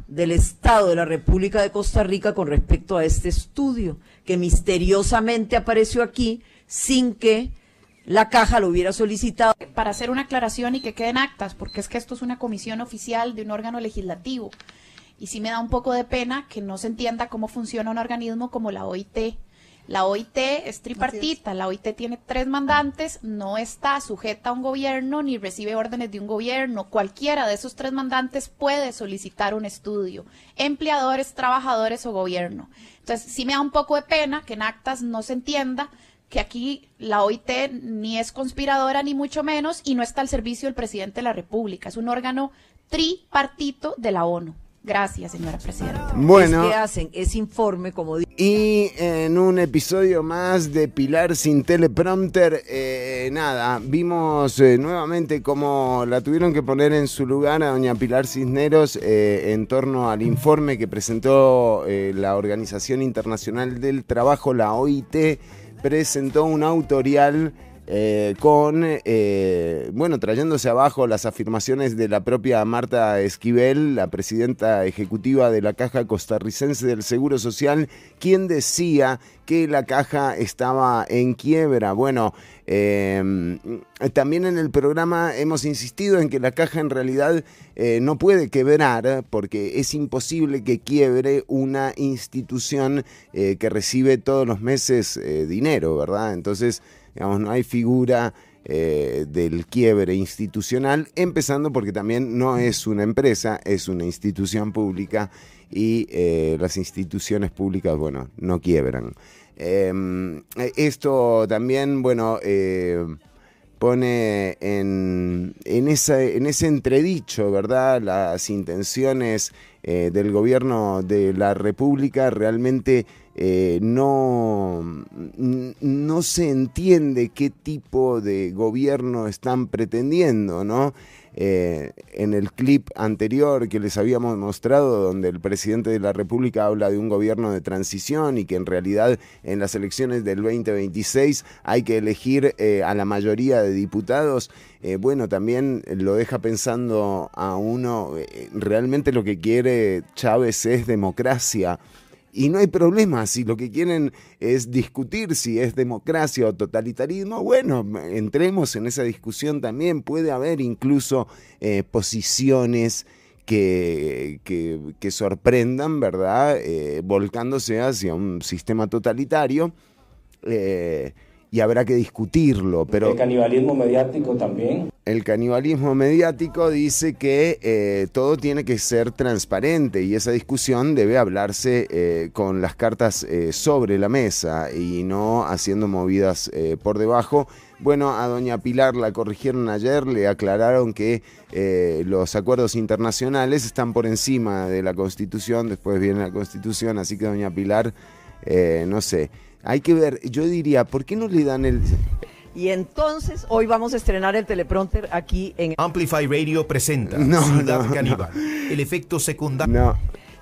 Del Estado de la República de Costa Rica con respecto a este estudio, que misteriosamente apareció aquí sin que la caja lo hubiera solicitado. para hacer una aclaración y que queden actas, porque es que esto es una comisión oficial de un órgano legislativo. Y sí me da un poco de pena que no se entienda cómo funciona un organismo como la OIT. La OIT es tripartita, la OIT tiene tres mandantes, no está sujeta a un gobierno ni recibe órdenes de un gobierno. Cualquiera de esos tres mandantes puede solicitar un estudio, empleadores, trabajadores o gobierno. Entonces, sí me da un poco de pena que en actas no se entienda que aquí la OIT ni es conspiradora ni mucho menos y no está al servicio del presidente de la República. Es un órgano tripartito de la ONU. Gracias, señora presidenta. Bueno. Es que hacen ese informe como Y en un episodio más de Pilar sin teleprompter, eh, nada, vimos eh, nuevamente cómo la tuvieron que poner en su lugar a doña Pilar Cisneros eh, en torno al informe que presentó eh, la Organización Internacional del Trabajo, la OIT, presentó un autorial eh, con, eh, bueno, trayéndose abajo las afirmaciones de la propia Marta Esquivel, la presidenta ejecutiva de la Caja Costarricense del Seguro Social, quien decía que la caja estaba en quiebra. Bueno, eh, también en el programa hemos insistido en que la caja en realidad eh, no puede quebrar porque es imposible que quiebre una institución eh, que recibe todos los meses dinero, ¿verdad? Entonces, digamos, no hay figura eh, del quiebre institucional, empezando porque también no es una empresa, es una institución pública y eh, las instituciones públicas, bueno, no quiebran. Eh, esto también, bueno, eh, pone en, en, ese entredicho, ¿verdad? Las intenciones del gobierno de la República realmente eh, no, no se entiende qué tipo de gobierno están pretendiendo, ¿no? Eh, en el clip anterior que les habíamos mostrado, donde el presidente de la República habla de un gobierno de transición y que en realidad en las elecciones del 2026 hay que elegir eh, a la mayoría de diputados, bueno, también lo deja pensando a uno, realmente lo que quiere Chávez es democracia. Y no hay problema, si lo que quieren es discutir si es democracia o totalitarismo, bueno, entremos en esa discusión también. Puede haber incluso eh, posiciones que, que- sorprendan, ¿verdad? Eh, volcándose hacia un sistema totalitario eh, y habrá que discutirlo, pero... El canibalismo mediático también. El canibalismo mediático dice que eh, todo tiene que ser transparente y esa discusión debe hablarse eh, con las cartas eh, sobre la mesa y no haciendo movidas eh, por debajo. Bueno, a doña Pilar la corrigieron ayer, le aclararon que eh, los acuerdos internacionales están por encima de la Constitución, después viene la Constitución, así que doña Pilar, eh, no sé, hay que ver, yo diría, ¿por qué no le dan el... Y entonces hoy vamos a estrenar el teleprompter aquí en... Amplify Radio presenta No, Ciudad no, Caníbal. El efecto secundario.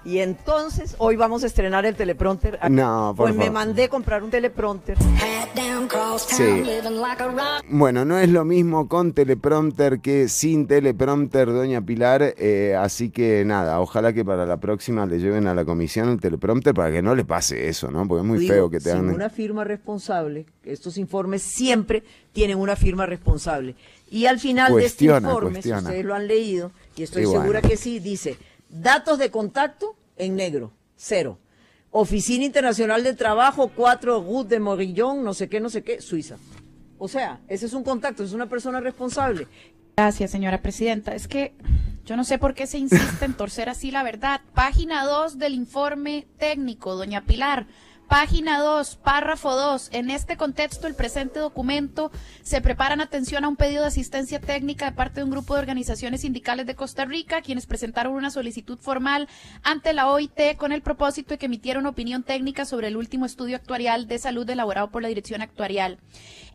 Y entonces hoy vamos a estrenar el teleprompter aquí. No, por Pues me favor. mandé comprar un teleprompter. Sí. Bueno, no es lo mismo con teleprompter que sin teleprompter, doña Pilar. eh, así que nada, ojalá que para la próxima le lleven a la comisión el teleprompter para que no le pase eso, ¿no? Porque es muy Digo, feo que te sin hagan. una firma responsable, estos informes siempre tienen una firma responsable. Y al final de este informe, cuestiona. si ustedes lo han leído, y estoy Y bueno. segura que sí, dice, datos de contacto en negro, cero. Oficina Internacional del Trabajo, 4 Gut de Morillón, no sé qué, no sé qué, Suiza. O sea, ese es un contacto, es una persona responsable. Gracias, señora presidenta. Es que yo no sé por qué se insiste en torcer así la verdad. Página 2 del informe técnico, doña Pilar. Página 2, párrafo 2. En este contexto, el presente documento se prepara en atención a un pedido de asistencia técnica de parte de un grupo de organizaciones sindicales de Costa Rica, quienes presentaron una solicitud formal ante la OIT con el propósito de que emitiera una opinión técnica sobre el último estudio actuarial de salud elaborado por la Dirección Actuarial.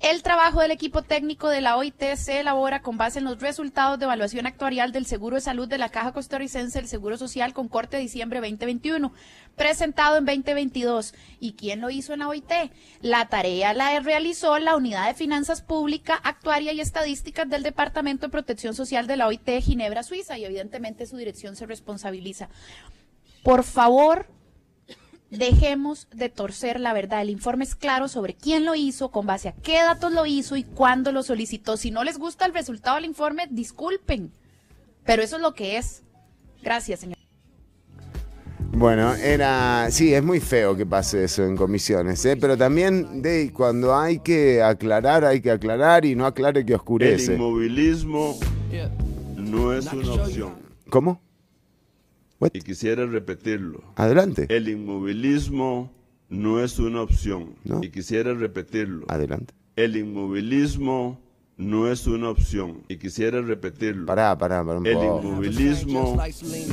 El trabajo del equipo técnico de la OIT se elabora con base en los resultados de evaluación actuarial del Seguro de Salud de la Caja Costarricense del Seguro Social con corte de diciembre 2021, presentado en 2022. ¿Y quién lo hizo en la OIT? La tarea la realizó la Unidad de Finanzas Pública, Actuaria y Estadísticas del Departamento de Protección Social de la OIT Ginebra, Suiza, y evidentemente su dirección se responsabiliza. Por favor, dejemos de torcer la verdad. El informe es claro sobre quién lo hizo, con base a qué datos lo hizo y cuándo lo solicitó. Si no les gusta el resultado del informe, disculpen. Pero eso es lo que es. Gracias, señor. Bueno, era. Sí, es muy feo que pase eso en comisiones, ¿eh? pero también de cuando hay que aclarar, hay que aclarar y no aclare que El oscurece. inmovilismo no es una opción. ¿Cómo? Y quisiera repetirlo. Adelante. El inmovilismo no es una opción. Y quisiera repetirlo. Adelante. El inmovilismo no es una opción. Y quisiera repetirlo. Pará, pará, pará El inmovilismo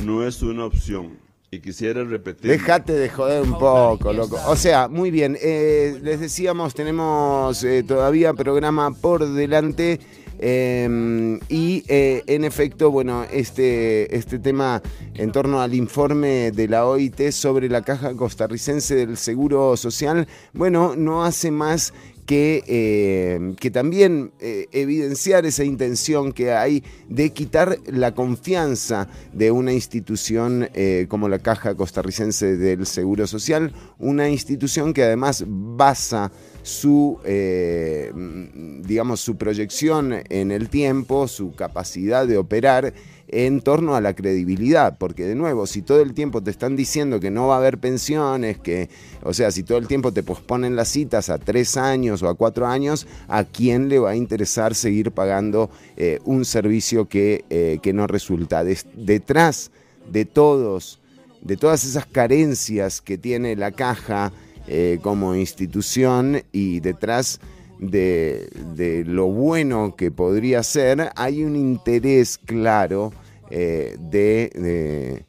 no es una opción. Y quisiera repetirlo. Déjate de joder un poco, loco. O sea, muy bien. eh, les decíamos, tenemos eh, todavía programa por delante. Eh, y eh, en efecto, bueno, este, este tema en torno al informe de la OIT sobre la caja costarricense del Seguro Social, bueno, no hace más que, eh, que también eh, evidenciar esa intención que hay de quitar la confianza de una institución eh, como la Caja Costarricense del Seguro Social, una institución que además basa su, eh, mm, digamos, su proyección en el tiempo, su capacidad de operar en torno a la credibilidad, porque de nuevo, si todo el tiempo te están diciendo que no va a haber pensiones, que, o sea, si todo el tiempo te posponen las citas a tres años o a cuatro años, ¿a quién le va a interesar seguir pagando eh, un servicio que, eh, que no resulta? Detrás de todos, de todas esas carencias que tiene la caja eh, como institución y detrás de, lo bueno que podría ser, hay un interés claro eh, de,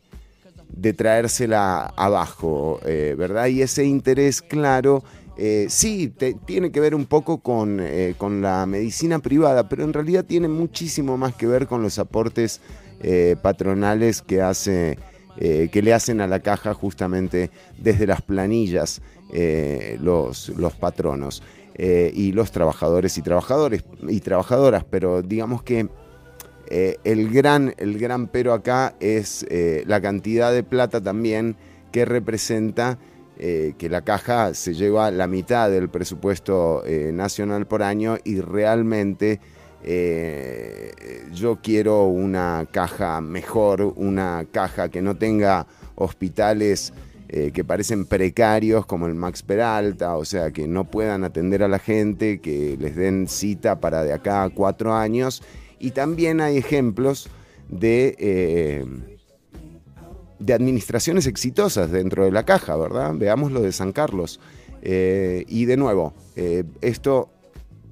de- traérsela abajo, eh, ¿verdad? Y ese interés claro, sí, tiene que ver un poco con, la medicina privada, pero en realidad tiene muchísimo más que ver con los aportes patronales que hace que le hacen a la caja justamente desde las planillas eh, los, los patronos eh, y los trabajadores y trabajadores y trabajadoras, pero digamos que eh, el, gran, el gran pero acá es la cantidad de plata también que representa que la caja se lleva la mitad del presupuesto nacional por año y realmente yo quiero una caja mejor, una caja que no tenga hospitales eh, que parecen precarios como el Max Peralta, o sea, que no puedan atender a la gente, que les den cita para de acá a cuatro años. Y también hay ejemplos de, eh, de administraciones exitosas dentro de la caja, ¿verdad? Veamos lo de San Carlos. Eh, y de nuevo, esto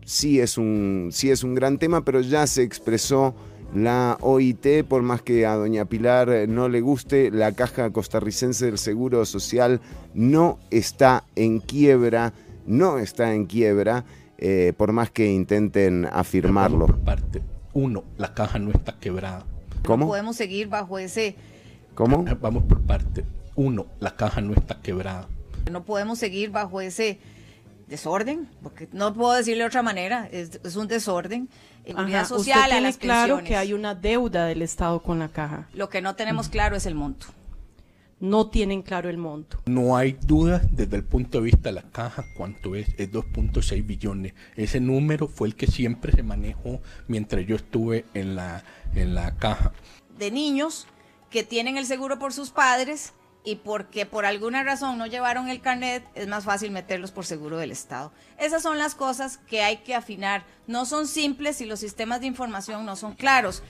sí es, un, sí es un gran tema, pero ya se expresó la OIT, por más que a doña Pilar eh, no le guste, la Caja Costarricense del Seguro Social no está en quiebra, no está en quiebra, eh, por más que intenten afirmarlo. Parte. Uno, la caja no está quebrada. ¿Cómo? Podemos seguir bajo ese, ¿Cómo? Vamos por parte. Uno, la caja no está quebrada. no podemos seguir bajo ese desorden, porque no puedo decirle de otra manera, es, es un desorden. Ajá, social Usted a tiene las claro pensiones. que hay una deuda del Estado con la caja. Lo que no tenemos claro es el monto. No tienen claro el monto. No hay duda desde el punto de vista de la caja cuánto es, es 2.6 billones. Ese número fue el que siempre se manejó mientras yo estuve en la, en la caja. de niños que tienen el seguro por sus padres y porque por alguna razón no llevaron el carnet, es más fácil meterlos por seguro del Estado. Esas son las cosas que hay que afinar. No son simples y los sistemas de información no son claros.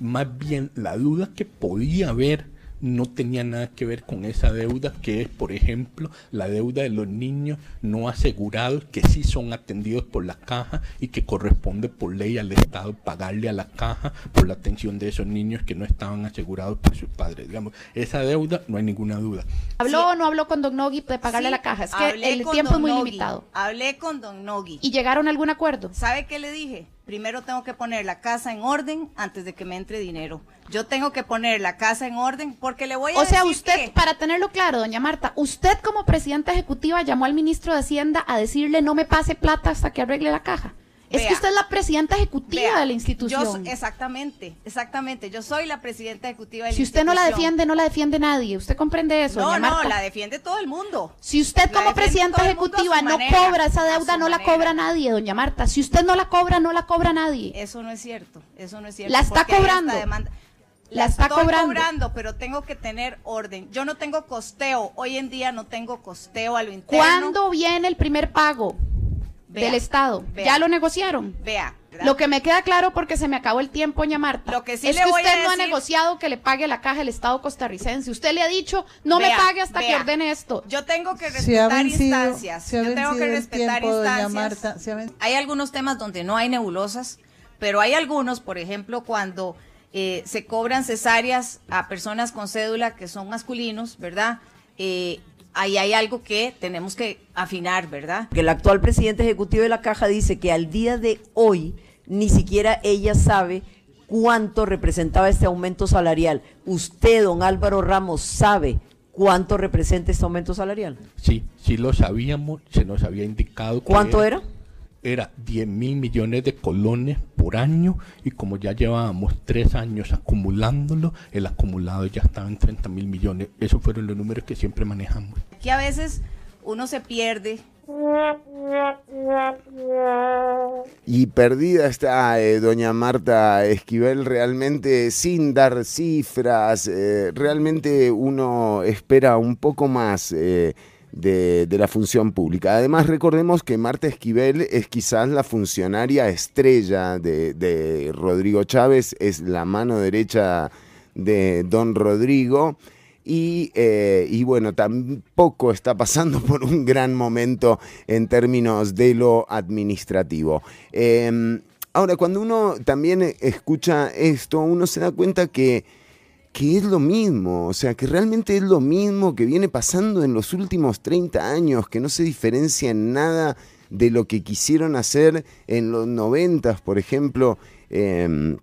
Más bien, la duda que podía haber no tenía nada que ver con esa deuda, que es, por ejemplo, la deuda de los niños no asegurados que sí son atendidos por la caja y que corresponde por ley al Estado pagarle a la caja por la atención de esos niños que no estaban asegurados por sus padres. Digamos, esa deuda no hay ninguna duda. ¿Habló o no habló con Don Nogui de pagarle Sí, a la caja? Es que hablé el con tiempo es don muy Nogui, limitado. Hablé con Don Nogui. ¿Y llegaron a algún acuerdo? ¿Sabe qué le dije? Primero tengo que poner la casa en orden antes de que me entre dinero. Yo tengo que poner la casa en orden porque le voy a O sea, usted, que- para tenerlo claro, doña Marta, usted como presidenta ejecutiva llamó al ministro de Hacienda a decirle no me pase plata hasta que arregle la caja. Es Vea. que usted es la presidenta ejecutiva Vea, de la institución. yo exactamente, exactamente. Yo soy la presidenta ejecutiva de la si usted no la defiende, no la defiende nadie. ¿Usted comprende eso, No, no, la defiende todo el mundo. Si usted La como presidenta ejecutiva no manera, cobra esa deuda, no la manera. cobra nadie, doña Marta. Si usted no la cobra, no la cobra nadie. Eso no es cierto, eso no es cierto. La está cobrando. La está estoy cobrando. pero tengo que tener orden. Yo no tengo costeo, hoy en día no tengo costeo a lo interno. ¿Cuándo viene el primer pago Vea, del Estado? vea. ¿Ya lo negociaron? Vea. ¿verdad? Lo que me queda claro porque se me acabó el tiempo, doña Marta. Lo que sí es le que voy usted a no ha negociado que le pague la caja el Estado costarricense. Usted le ha dicho, no Vea, me pague hasta que ordene esto. Yo tengo que respetar vencido- instancias. Yo tengo que respetar tiempo, instancias. Marta, Hay algunos temas donde no hay nebulosas, pero hay algunos, por ejemplo, cuando eh, se cobran cesáreas a personas con cédula que son masculinos, ¿verdad? Eh, ahí hay algo que tenemos que afinar, ¿verdad? Que el actual presidente ejecutivo de la caja dice que al día de hoy ni siquiera ella sabe cuánto representaba este aumento salarial. ¿Usted, don Álvaro Ramos, sabe cuánto representa este aumento salarial? Sí, sí lo sabíamos, se nos había indicado. ¿Cuánto era? era 10 mil millones de colones por año y como ya llevábamos tres años acumulándolo, el acumulado ya estaba en 30 mil millones. Esos fueron los números que siempre manejamos. Que a veces uno se pierde. Y perdida está eh, doña Marta Esquivel realmente sin dar cifras, eh, realmente uno espera un poco más eh, de, de la función pública. Además recordemos que Marta Esquivel es quizás la funcionaria estrella de, de Rodrigo Chávez, es la mano derecha de don Rodrigo. Y, eh, y bueno, tampoco está pasando por un gran momento en términos de lo administrativo. Eh, ahora, cuando uno también escucha esto, uno se da cuenta que, que es lo mismo, o sea, que realmente es lo mismo que viene pasando en los últimos 30 años, que no se diferencia en nada de lo que quisieron hacer en los 90, por ejemplo. eh,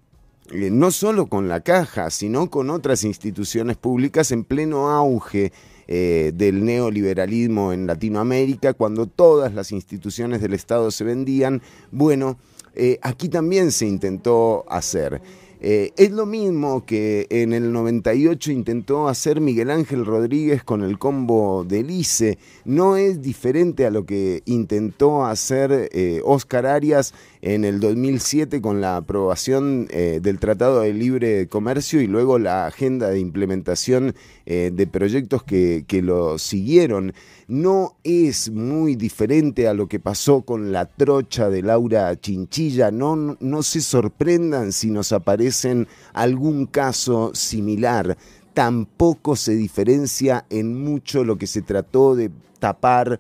eh, no solo con la caja, sino con otras instituciones públicas en pleno auge eh, del neoliberalismo en Latinoamérica, cuando todas las instituciones del Estado se vendían, bueno, eh, aquí también se intentó hacer. Eh, es lo mismo que en el 98 intentó hacer Miguel Ángel Rodríguez con el combo del ICE. No es diferente a lo que intentó hacer eh, Oscar Arias en el 2007 con la aprobación eh, del Tratado de Libre Comercio y luego la agenda de implementación eh, de proyectos que, lo siguieron. No es muy diferente a lo que pasó con la trocha de Laura Chinchilla. No, no se sorprendan si nos aparecen algún caso similar. Tampoco se diferencia en mucho lo que se trató de tapar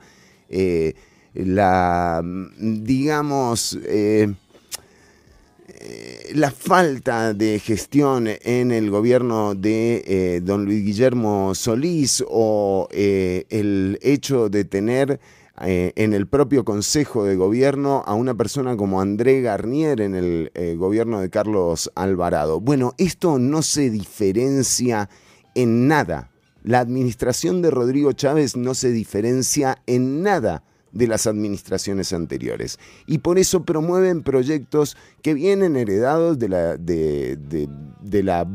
eh, la, digamos, eh, eh, la falta de gestión en el gobierno de eh, don Luis Guillermo Solís o eh, el hecho de tener en el propio Consejo de Gobierno a una persona como André Garnier en el gobierno de Carlos Alvarado. Bueno, esto no se diferencia en nada. La administración de Rodrigo Chávez no se diferencia en nada de las administraciones anteriores. Y por eso promueven proyectos que vienen heredados de la, de, de- la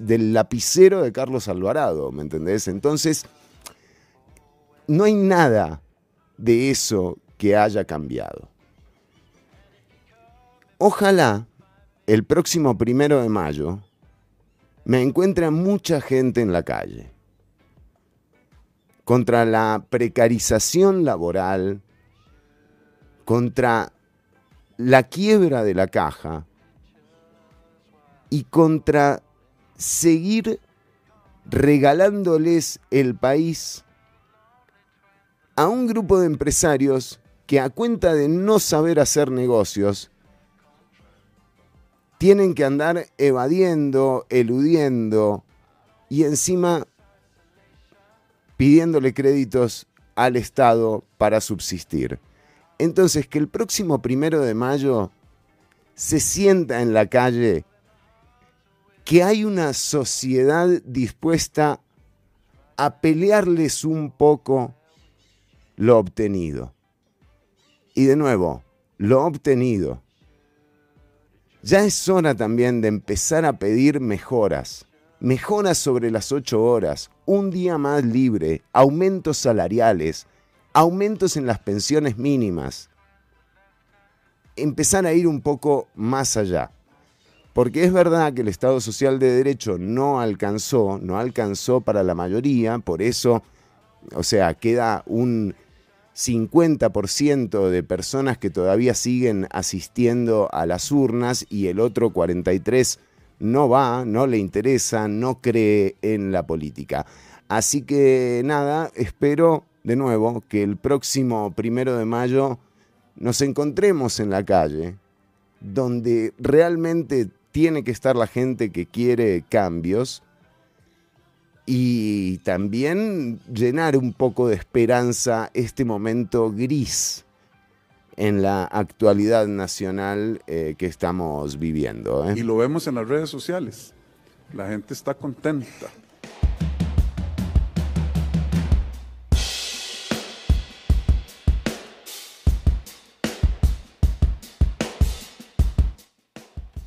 del lapicero de Carlos Alvarado, ¿me entendés? Entonces, no hay nada de eso que haya cambiado. Ojalá el próximo primero de mayo me encuentre mucha gente en la calle contra la precarización laboral, contra la quiebra de la caja y contra seguir regalándoles el país a un grupo de empresarios que a cuenta de no saber hacer negocios, tienen que andar evadiendo, eludiendo y encima pidiéndole créditos al Estado para subsistir. Entonces, que el próximo primero de mayo se sienta en la calle que hay una sociedad dispuesta a pelearles un poco lo obtenido. Y de nuevo, lo obtenido. Ya es hora también de empezar a pedir mejoras. Mejoras sobre las ocho horas, un día más libre, aumentos salariales, aumentos en las pensiones mínimas. Empezar a ir un poco más allá. Porque es verdad que el Estado Social de Derecho no alcanzó, no alcanzó para la mayoría, por eso, o sea, queda un 50% de personas que todavía siguen asistiendo a las urnas y el otro 43% no va, no le interesa, no cree en la política. Así que nada, espero de nuevo que el próximo primero de mayo nos encontremos en la calle, donde realmente tiene que estar la gente que quiere cambios y también llenar un poco de esperanza este momento gris en la actualidad nacional eh, que estamos viviendo. ¿eh? Y lo vemos en las redes sociales. La gente está contenta.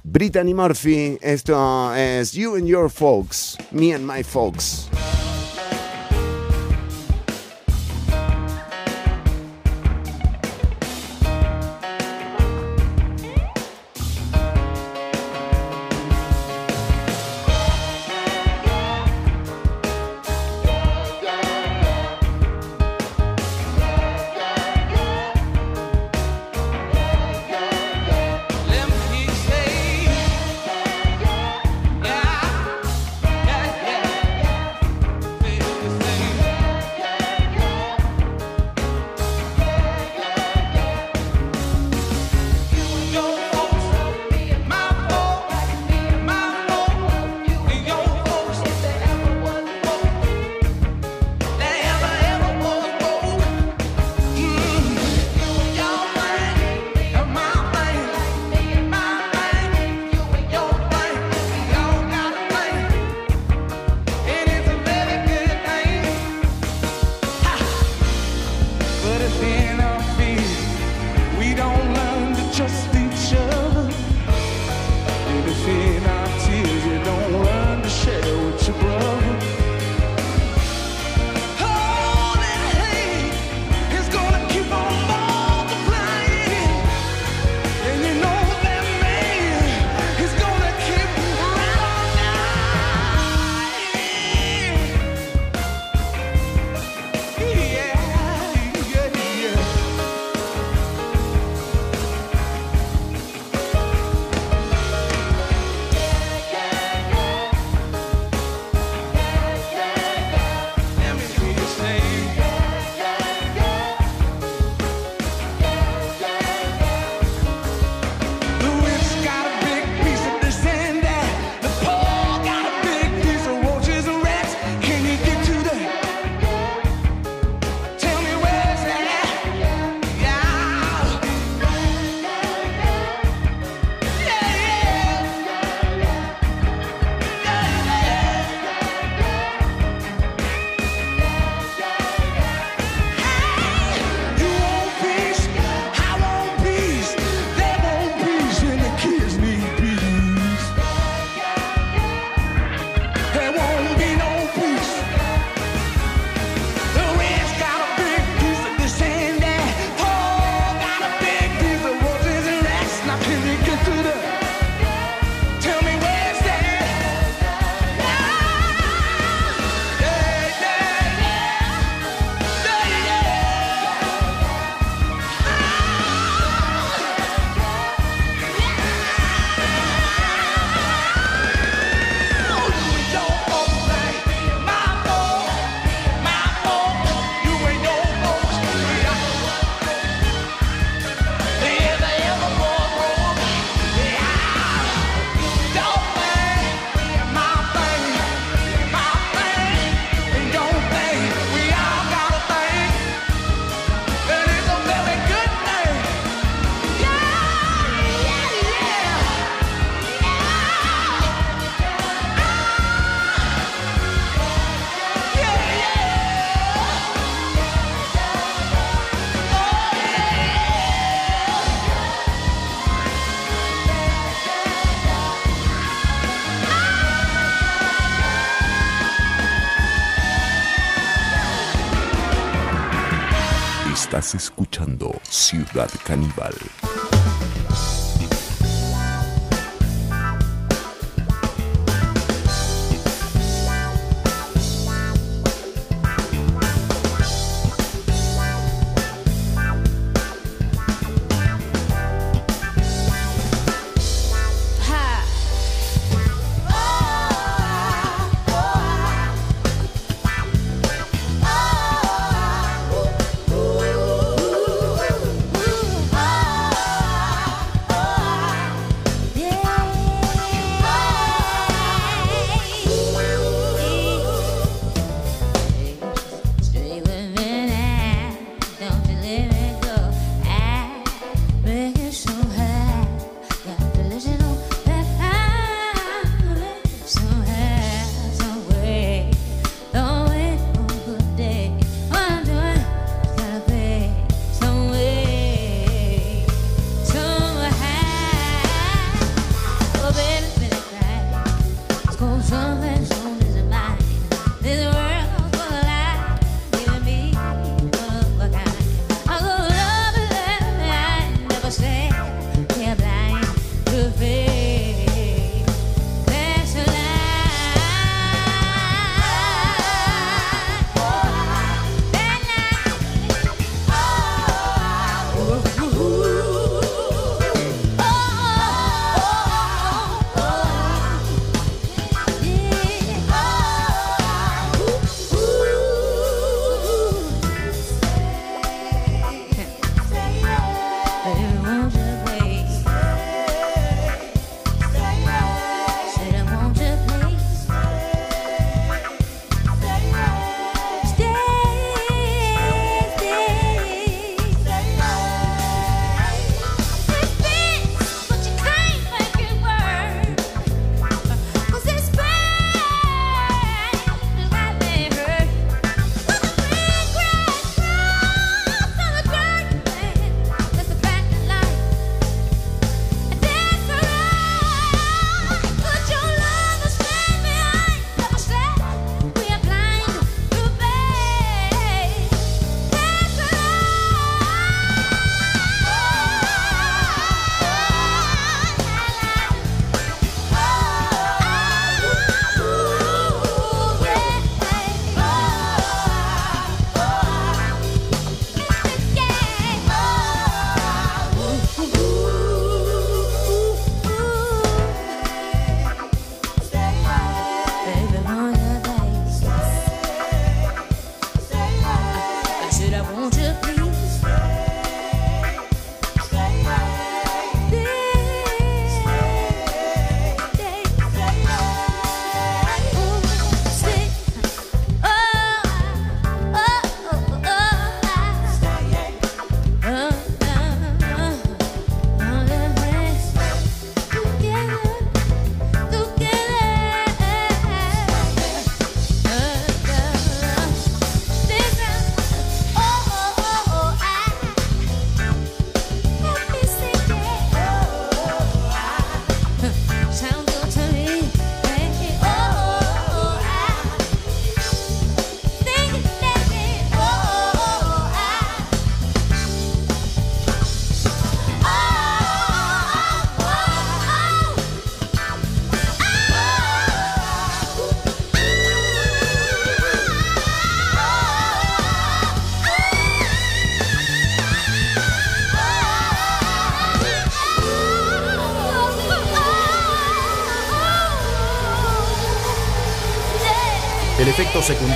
Brittany Murphy, esto es You and Your Folks, Me and My Folks. Ciudad Caníbal.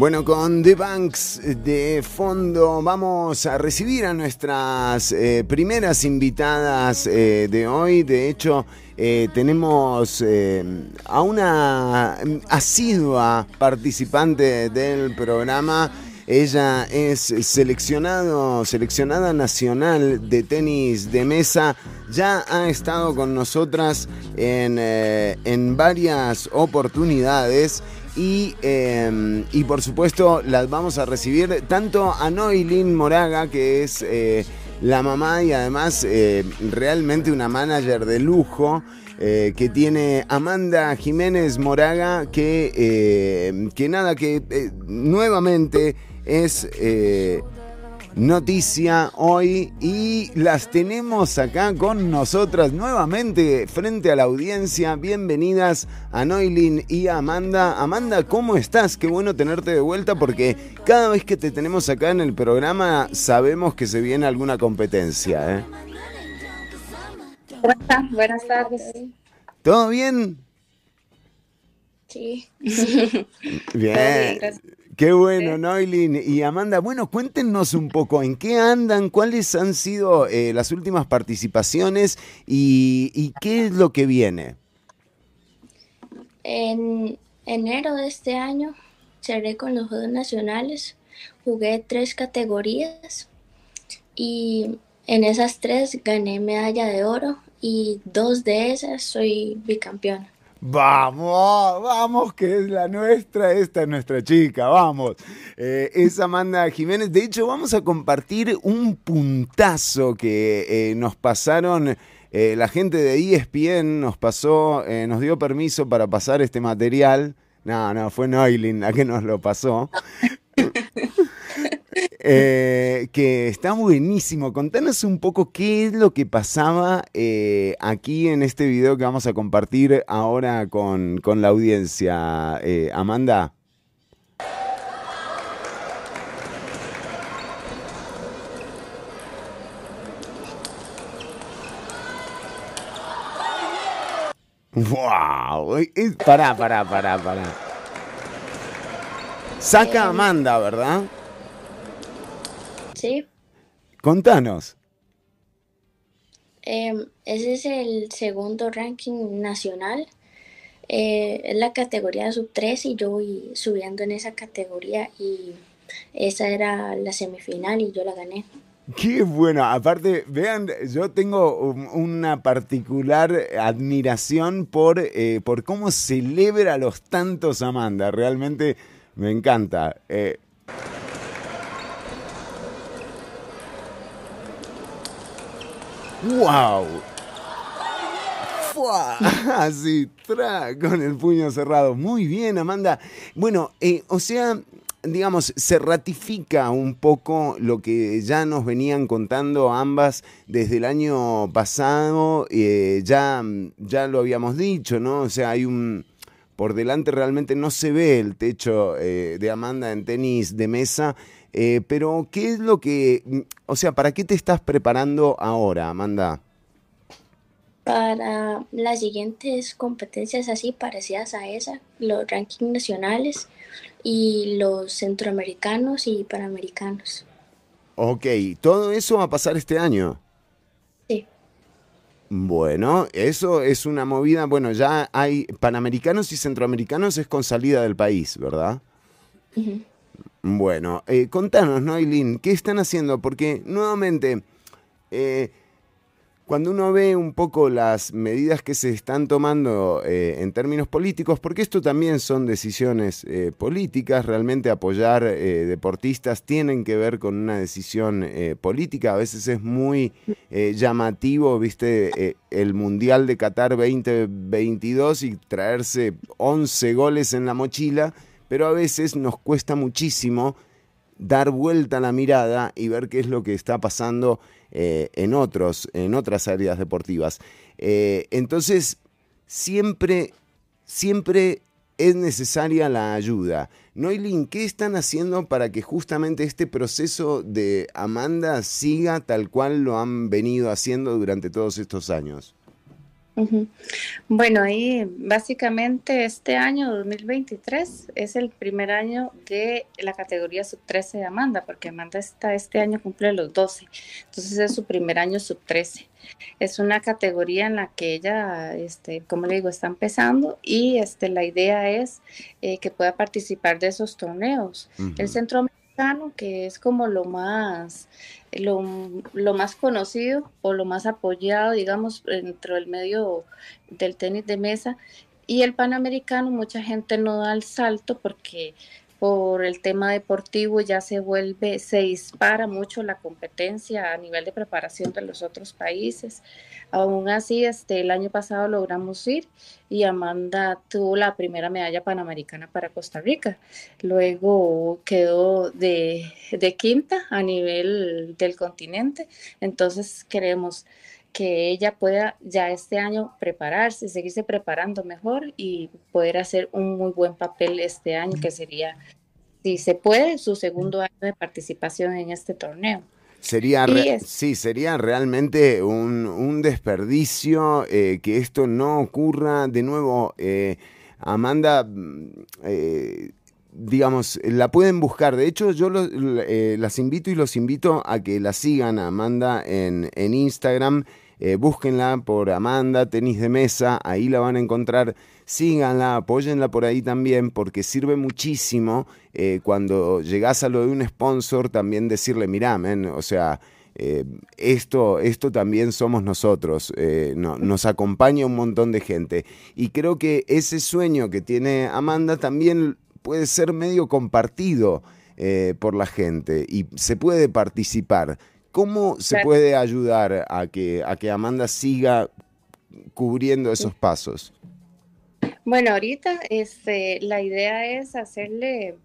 Bueno, con The Banks de fondo vamos a recibir a nuestras eh, primeras invitadas eh, de hoy. De hecho, eh, tenemos a una asidua participante del programa. Ella es seleccionado, seleccionada nacional de tenis de mesa. Ya ha estado con nosotras en, en varias oportunidades. Y, em, y por supuesto las vamos a recibir tanto a Noilin Moraga, que es eh, la mamá y además eh, realmente una manager de lujo. Eh, que tiene Amanda Jiménez Moraga, que, que nada, que nuevamente es noticia hoy y las tenemos acá con nosotras nuevamente frente a la audiencia. Bienvenidas a Noilin y a Amanda. Amanda, ¿cómo estás? Qué bueno tenerte de vuelta porque cada vez que te tenemos acá en el programa sabemos que se viene alguna competencia. ¿eh? Buenas tardes. ¿Todo bien? Sí. Bien. Qué bueno, Noilin y Amanda. Bueno, cuéntenos un poco en qué andan, cuáles han sido eh, las últimas participaciones y, y qué es lo que viene. En enero de este año cerré con los Juegos Nacionales, jugué tres categorías y en esas tres gané medalla de oro y dos de esas soy bicampeona. Vamos, vamos, que es la nuestra, esta es nuestra chica, vamos. Eh, es Amanda Jiménez. De hecho, vamos a compartir un puntazo que eh, nos pasaron. eh, la gente de ESPN nos pasó, eh, nos dio permiso para pasar este material. No, no, fue Noilin la que nos lo pasó. Eh, que está buenísimo. Contanos un poco qué es lo que pasaba eh, aquí en este video que vamos a compartir ahora con, con la audiencia. Eh, Amanda. ¡Wow! Pará, pará, pará, pará. Saca Amanda, ¿verdad? Sí, Contanos. em, ese es el segundo ranking nacional. Eh, es la categoría sub 3 y yo voy subiendo en esa categoría y esa era la semifinal y yo la gané. Qué bueno, aparte, vean, yo tengo un- una particular admiración por, eh, por cómo celebra los tantos Amanda, realmente me encanta. Eh, ¡Wow! ¡Fua! Así, tra, con el puño cerrado. Muy bien, Amanda. Bueno, eh, o sea, digamos, se ratifica un poco lo que ya nos venían contando ambas desde el año pasado. eh, ya, ya lo habíamos dicho, ¿no? O sea, hay un. Por delante realmente no se ve el techo eh, de Amanda en tenis de mesa. eh, pero, ¿qué es lo que. O sea, ¿para qué te estás preparando ahora, Amanda? Para las siguientes competencias así parecidas a esa, los rankings nacionales y los centroamericanos y panamericanos. Ok, ¿todo eso va a pasar este año? Sí. Bueno, eso es una movida, bueno, ya hay panamericanos y centroamericanos es con salida del país, ¿verdad? Ujú. Bueno, eh, contanos, Noilin, ¿qué están haciendo? Porque nuevamente, eh, cuando uno ve un poco las medidas que se están tomando eh, en términos políticos, porque esto también son decisiones eh, políticas, realmente apoyar eh, deportistas tienen que ver con una decisión eh, política, a veces es muy llamativo, viste, el Mundial de Qatar 2022 y traerse 11 goles en la mochila, pero a veces nos cuesta muchísimo dar vuelta la mirada y ver qué es lo que está pasando eh, en, otros, en otras áreas deportivas. Eh, entonces, siempre, siempre es necesaria la ayuda. Noilin, ¿qué están haciendo para que justamente este proceso de Amanda siga tal cual lo han venido haciendo durante todos estos años? Bueno, ahí básicamente este año 2023 es el primer año de la categoría sub 13 de Amanda, porque Amanda está este año cumple los 12, entonces es su primer año sub 13. Es una categoría en la que ella, este, como le digo, está empezando y este, la idea es eh, que pueda participar de esos torneos. El que es como lo más, lo, lo más conocido o lo más apoyado, digamos, dentro del medio del tenis de mesa. Y el panamericano, mucha gente no da el salto porque por el tema deportivo ya se vuelve, se dispara mucho la competencia a nivel de preparación de los otros países. Aún así, este, el año pasado logramos ir y Amanda tuvo la primera medalla panamericana para Costa Rica. Luego quedó de, de quinta a nivel del continente. Entonces queremos que ella pueda ya este año prepararse, seguirse preparando mejor y poder hacer un muy buen papel este año, que sería, si se puede, su segundo año de participación en este torneo. Sería, re- sí, sería realmente un, un desperdicio eh, que esto no ocurra. De nuevo, eh, Amanda, mm, eh, digamos, la pueden buscar. De hecho, yo eh, las invito y los invito a que la sigan a Amanda en, en Instagram. Eh, búsquenla por Amanda Tenis de Mesa, ahí la van a encontrar. Síganla, apóyenla por ahí también, porque sirve muchísimo eh, cuando llegás a lo de un sponsor también decirle, mirá, men, o sea, esto, esto también somos nosotros, no- nos acompaña un montón de gente. Y creo que ese sueño que tiene Amanda también puede ser medio compartido eh, por la gente y se puede participar. ¿Cómo se Claro. puede ayudar a que, a que Amanda siga cubriendo esos pasos? Bueno, ahorita este, la idea es hacerle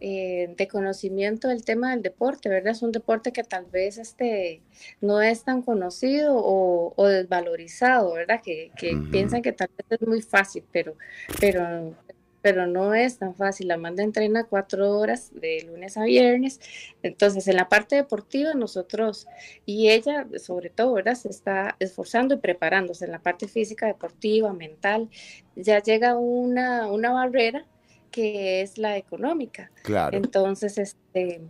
eh, de conocimiento el tema del deporte, ¿verdad? Es un deporte que tal vez este, no es tan conocido o, o desvalorizado, ¿verdad? Que, piensan que tal vez es muy fácil, pero, pero, pero no es tan fácil. Amanda entrena cuatro horas de lunes a viernes. Entonces, en la parte deportiva, nosotros y ella, sobre todo, ¿verdad? Se está esforzando y preparándose en la parte física, deportiva, mental. Ya llega una, una barrera que es la económica. Claro. Entonces, este,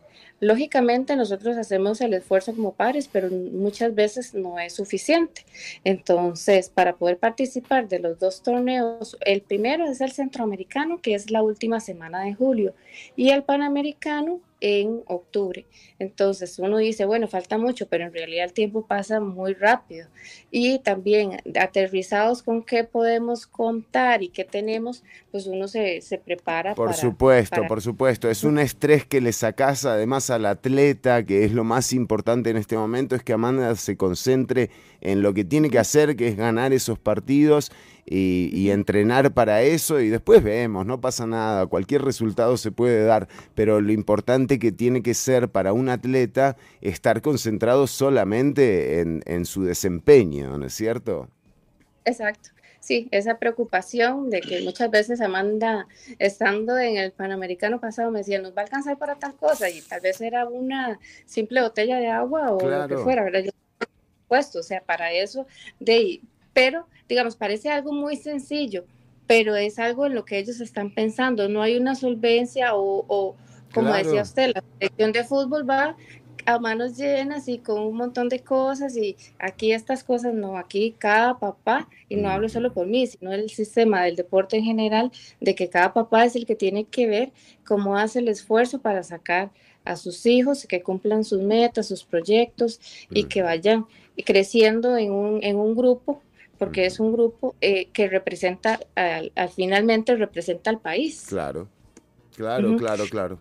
lógicamente nosotros hacemos el esfuerzo como padres, pero muchas veces no es suficiente. Entonces, para poder participar de los dos torneos, el primero es el centroamericano, que es la última semana de julio, y el panamericano en octubre. Entonces, uno dice, bueno, falta mucho, pero en realidad el tiempo pasa muy rápido. Y también aterrizados con qué podemos contar y qué tenemos, pues uno se, se prepara Por para- supuesto, para- por supuesto. Es un estrés que le sacás además al atleta, que es lo más importante en este momento, es que Amanda se concentre en lo que tiene que hacer, que es ganar esos partidos y, y entrenar para eso y después vemos, no pasa nada, cualquier resultado se puede dar, pero lo importante que tiene que ser para un atleta estar concentrado solamente en, en su desempeño, ¿no es cierto? Exacto. Sí, esa preocupación de que muchas veces Amanda, estando en el Panamericano pasado, me decía, nos va a alcanzar para tal cosa, y tal vez era una simple botella de agua o lo que fuera, ¿verdad? Yo, supuesto, o sea, para eso, de. Pero, digamos, parece algo muy sencillo, pero es algo en lo que ellos están pensando. No hay una solvencia o, o como Claro. decía usted, la selección de fútbol va a manos llenas y con un montón de cosas y aquí estas cosas no, aquí cada papá, y no hablo solo por mí, sino el sistema del deporte en general, de que cada papá es el que tiene que ver cómo hace el esfuerzo para sacar a sus hijos, que cumplan sus metas, sus proyectos y que vayan creciendo en un, en un grupo, porque es un grupo eh, que representa, al, al finalmente representa al país. Claro, claro, claro, claro.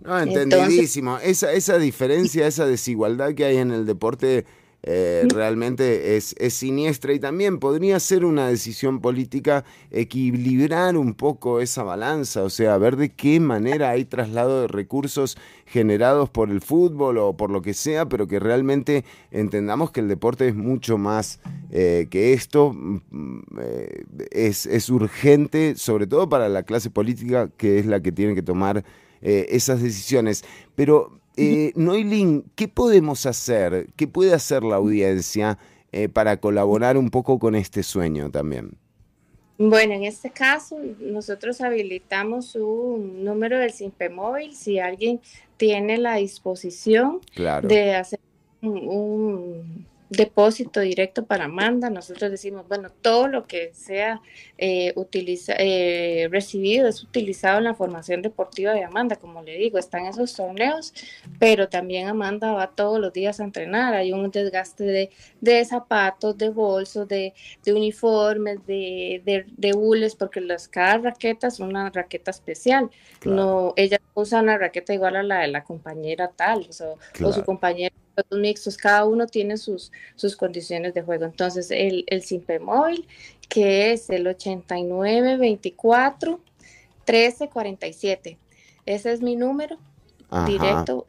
No, Entonces- entendidísimo. esa, esa diferencia, esa desigualdad que hay en el deporte eh, realmente es, es siniestra y también podría ser una decisión política equilibrar un poco esa balanza, o sea, ver de qué manera hay traslado de recursos generados por el fútbol o por lo que sea, pero que realmente entendamos que el deporte es mucho más eh, que esto, mm, eh, es, es urgente, sobre todo para la clase política, que es la que tiene que tomar eh, esas decisiones. Pero, eh, Noilín, ¿qué podemos hacer? ¿Qué puede hacer la audiencia eh, para colaborar un poco con este sueño también? Bueno, en este caso, nosotros habilitamos un número del Simpe Móvil si alguien tiene la disposición Claro. de hacer un, un- depósito directo para Amanda. Nosotros decimos, bueno, todo lo que sea eh, utiliza, eh, recibido es utilizado en la formación deportiva de Amanda, como le digo, están esos torneos, pero también Amanda va todos los días a entrenar. Hay un desgaste de, de zapatos, de bolsos, de, de uniformes, de, de, de hules, porque las, cada raqueta es una raqueta especial. No, ella usa una raqueta igual a la de la compañera tal, o, su Claro. Juegos mixtos, cada uno tiene sus, sus condiciones de juego. Entonces, el, el Simpe Móvil, que es el 8924 1347. Ese es mi número Ajá. directo.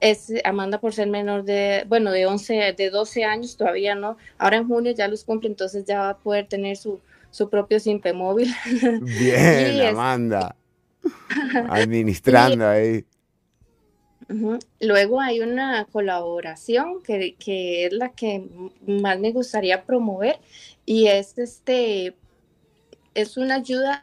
Es Amanda por ser menor de, bueno, de 11, de 12 años, todavía no. Ahora en junio ya los cumple, entonces ya va a poder tener su, su propio Simpe Móvil. Bien, Y es- Amanda. Administrando ahí. Luego hay una colaboración que, que es la que más me gustaría promover y es este es una ayuda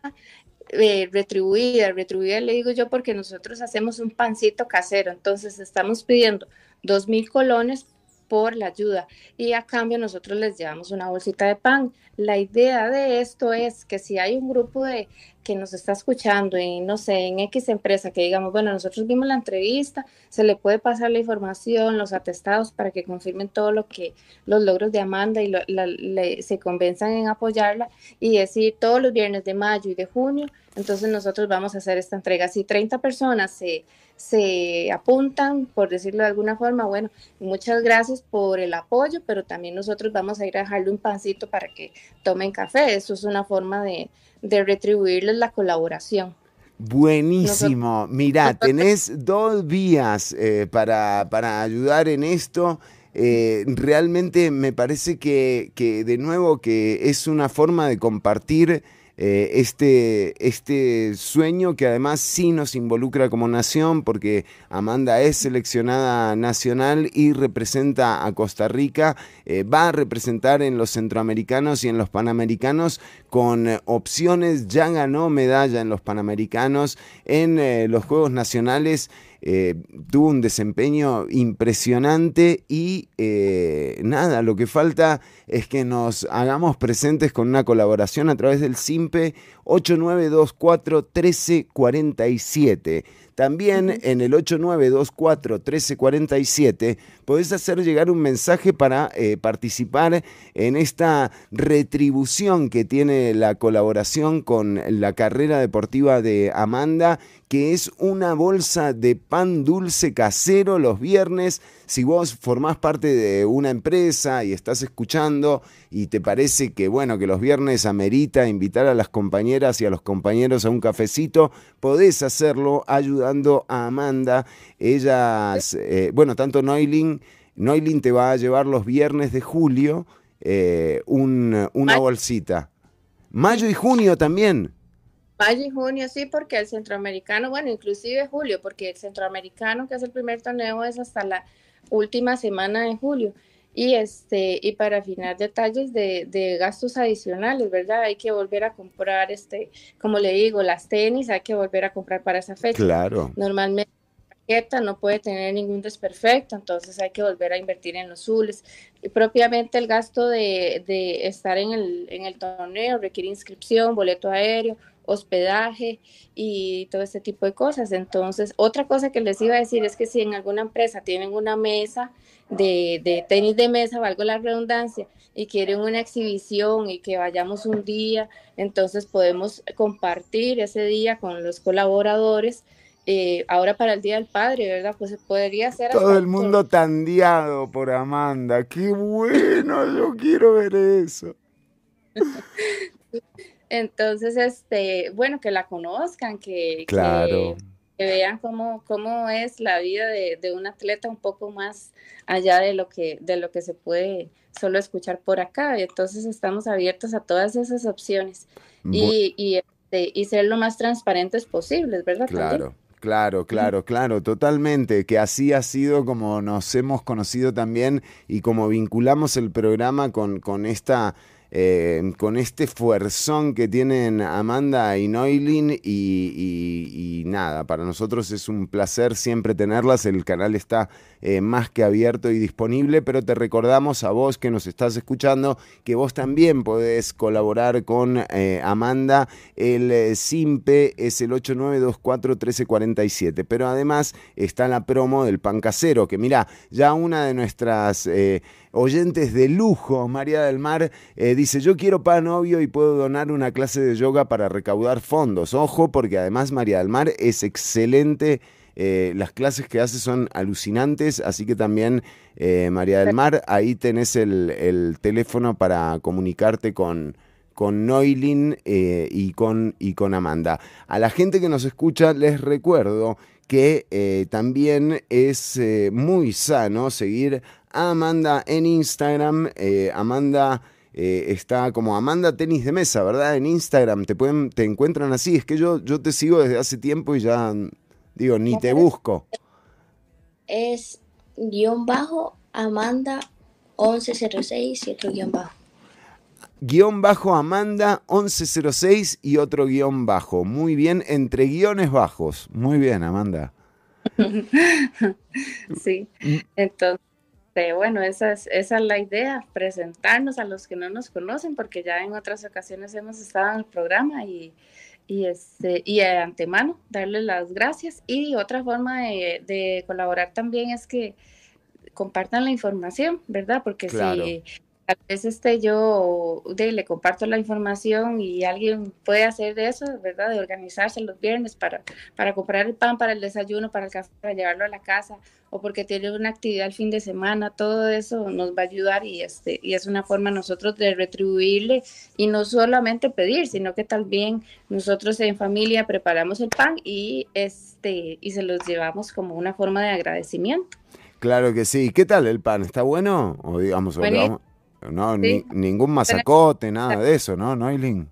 eh, retribuida, retribuida le digo yo porque nosotros hacemos un pancito casero, entonces estamos pidiendo dos mil colones por la ayuda y a cambio nosotros les llevamos una bolsita de pan. La idea de esto es que si hay un grupo de que nos está escuchando y no sé, en X empresa que digamos, bueno, nosotros vimos la entrevista, se le puede pasar la información, los atestados para que confirmen todo lo que los logros de Amanda y lo- la- le- se convenzan en apoyarla y decir todos los viernes de mayo y de junio, entonces nosotros vamos a hacer esta entrega. Si 30 personas se, se apuntan, por decirlo de alguna forma, bueno, muchas gracias por el apoyo, pero también nosotros vamos a ir a dejarle un pancito para que tomen café. Eso es una forma de, de retribuirles la colaboración. Buenísimo. Mira, tenés dos vías eh, para, para ayudar en esto. Eh, realmente me parece que, que, de nuevo, que es una forma de compartir eh, este, este sueño que además sí nos involucra como nación, porque Amanda es seleccionada nacional y representa a Costa Rica, eh, va a representar en los centroamericanos y en los panamericanos con opciones, ya ganó medalla en los panamericanos, en eh, los Juegos Nacionales. Eh, tuvo un desempeño impresionante y eh, nada, lo que falta es que nos hagamos presentes con una colaboración a través del SIMPE 8924 1347. También en el 8924-1347 podés hacer llegar un mensaje para eh, participar en esta retribución que tiene la colaboración con la carrera deportiva de Amanda, que es una bolsa de pan dulce casero los viernes. Si vos formás parte de una empresa y estás escuchando y te parece que bueno, que los viernes amerita invitar a las compañeras y a los compañeros a un cafecito, podés hacerlo ayudando a Amanda. Ellas, eh, bueno, tanto Noilin, Noilin te va a llevar los viernes de julio eh, un- una bolsita. Mayo y junio también. Mayo y junio, sí, porque el centroamericano, bueno, inclusive julio, porque el centroamericano, que es el primer torneo, es hasta la última semana de julio. Y este, y para afinar detalles de, de gastos adicionales, ¿verdad? Hay que volver a comprar, este, como le digo, las tenis, hay que volver a comprar para esa fecha. Claro. Normalmente no puede tener ningún desperfecto, entonces hay que volver a invertir en los zules. Y propiamente el gasto de, de estar en el, en el torneo requiere inscripción, boleto aéreo, hospedaje y todo este tipo de cosas. Entonces, otra cosa que les iba a decir es que si en alguna empresa tienen una mesa de, de tenis de mesa, valgo la redundancia, y quieren una exhibición y que vayamos un día, entonces podemos compartir ese día con los colaboradores. Eh, ahora para el Día del Padre, ¿verdad? Pues podría ser Todo el un mundo tandeado por Amanda. ¡Qué bueno! Yo quiero ver eso. Entonces, este, bueno, que la conozcan, que, Claro. que, que vean cómo, cómo es la vida de, de un atleta un poco más allá de lo que, de lo que se puede solo escuchar por acá. Y entonces estamos abiertos a todas esas opciones y, y, este, y ser lo más transparentes posibles, ¿verdad? También. Claro, claro, claro, totalmente. Que así ha sido como nos hemos conocido también y como vinculamos el programa con, con esta eh, con este fuerzón que tienen Amanda y Noilin y, nada, para nosotros es un placer siempre tenerlas, el canal está eh, más que abierto y disponible, pero te recordamos a vos que nos estás escuchando que vos también podés colaborar con eh, Amanda, el SIMPE es el 8924-1347, pero además está la promo del pan casero, que mira, ya una de nuestras... oyentes de lujo, María del Mar, eh, dice, yo quiero pan obvio y puedo donar una clase de yoga para recaudar fondos. Ojo, porque además María del Mar es excelente. eh, las clases que hace son alucinantes, así que también eh, María del Mar, ahí tenés el, el teléfono para comunicarte con, con Noilin y, con, y con Amanda. A la gente que nos escucha les recuerdo que también es muy sano seguir a Amanda en Instagram. Eh, Amanda eh, está como Amanda Tenis de Mesa, ¿verdad? En Instagram te, pueden, te encuentran así. Es que yo, yo te sigo desde hace tiempo y ya, digo, ni te busco. Es guion bajo Amanda 1106 y otro guion bajo. Guión bajo Amanda 1106 y otro guion bajo. Muy bien, entre guiones bajos. Muy bien, Amanda. Sí, entonces, eh, bueno, esa es, esa es la idea, presentarnos a los que no nos conocen, porque ya en otras ocasiones hemos estado en el programa y, y, este, y de antemano darles las gracias. Y otra forma de, de colaborar también es que compartan la información, ¿verdad? Porque si tal vez este yo de, le comparto la información y alguien puede hacer de eso, ¿verdad? De organizarse los viernes para, para comprar el pan para el desayuno, para el café, para llevarlo a la casa, o porque tiene una actividad el fin de semana, todo eso nos va a ayudar y, este, y es una forma nosotros de retribuirle y no solamente pedir, sino que también nosotros en familia preparamos el pan y, este, y se los llevamos como una forma de agradecimiento. Claro que sí. ¿Qué tal el pan? ¿Está bueno? O digamos, o le Buenísimo. vamos- no, Sí. ni- ningún masacote, nada de eso, ¿no, Noilin?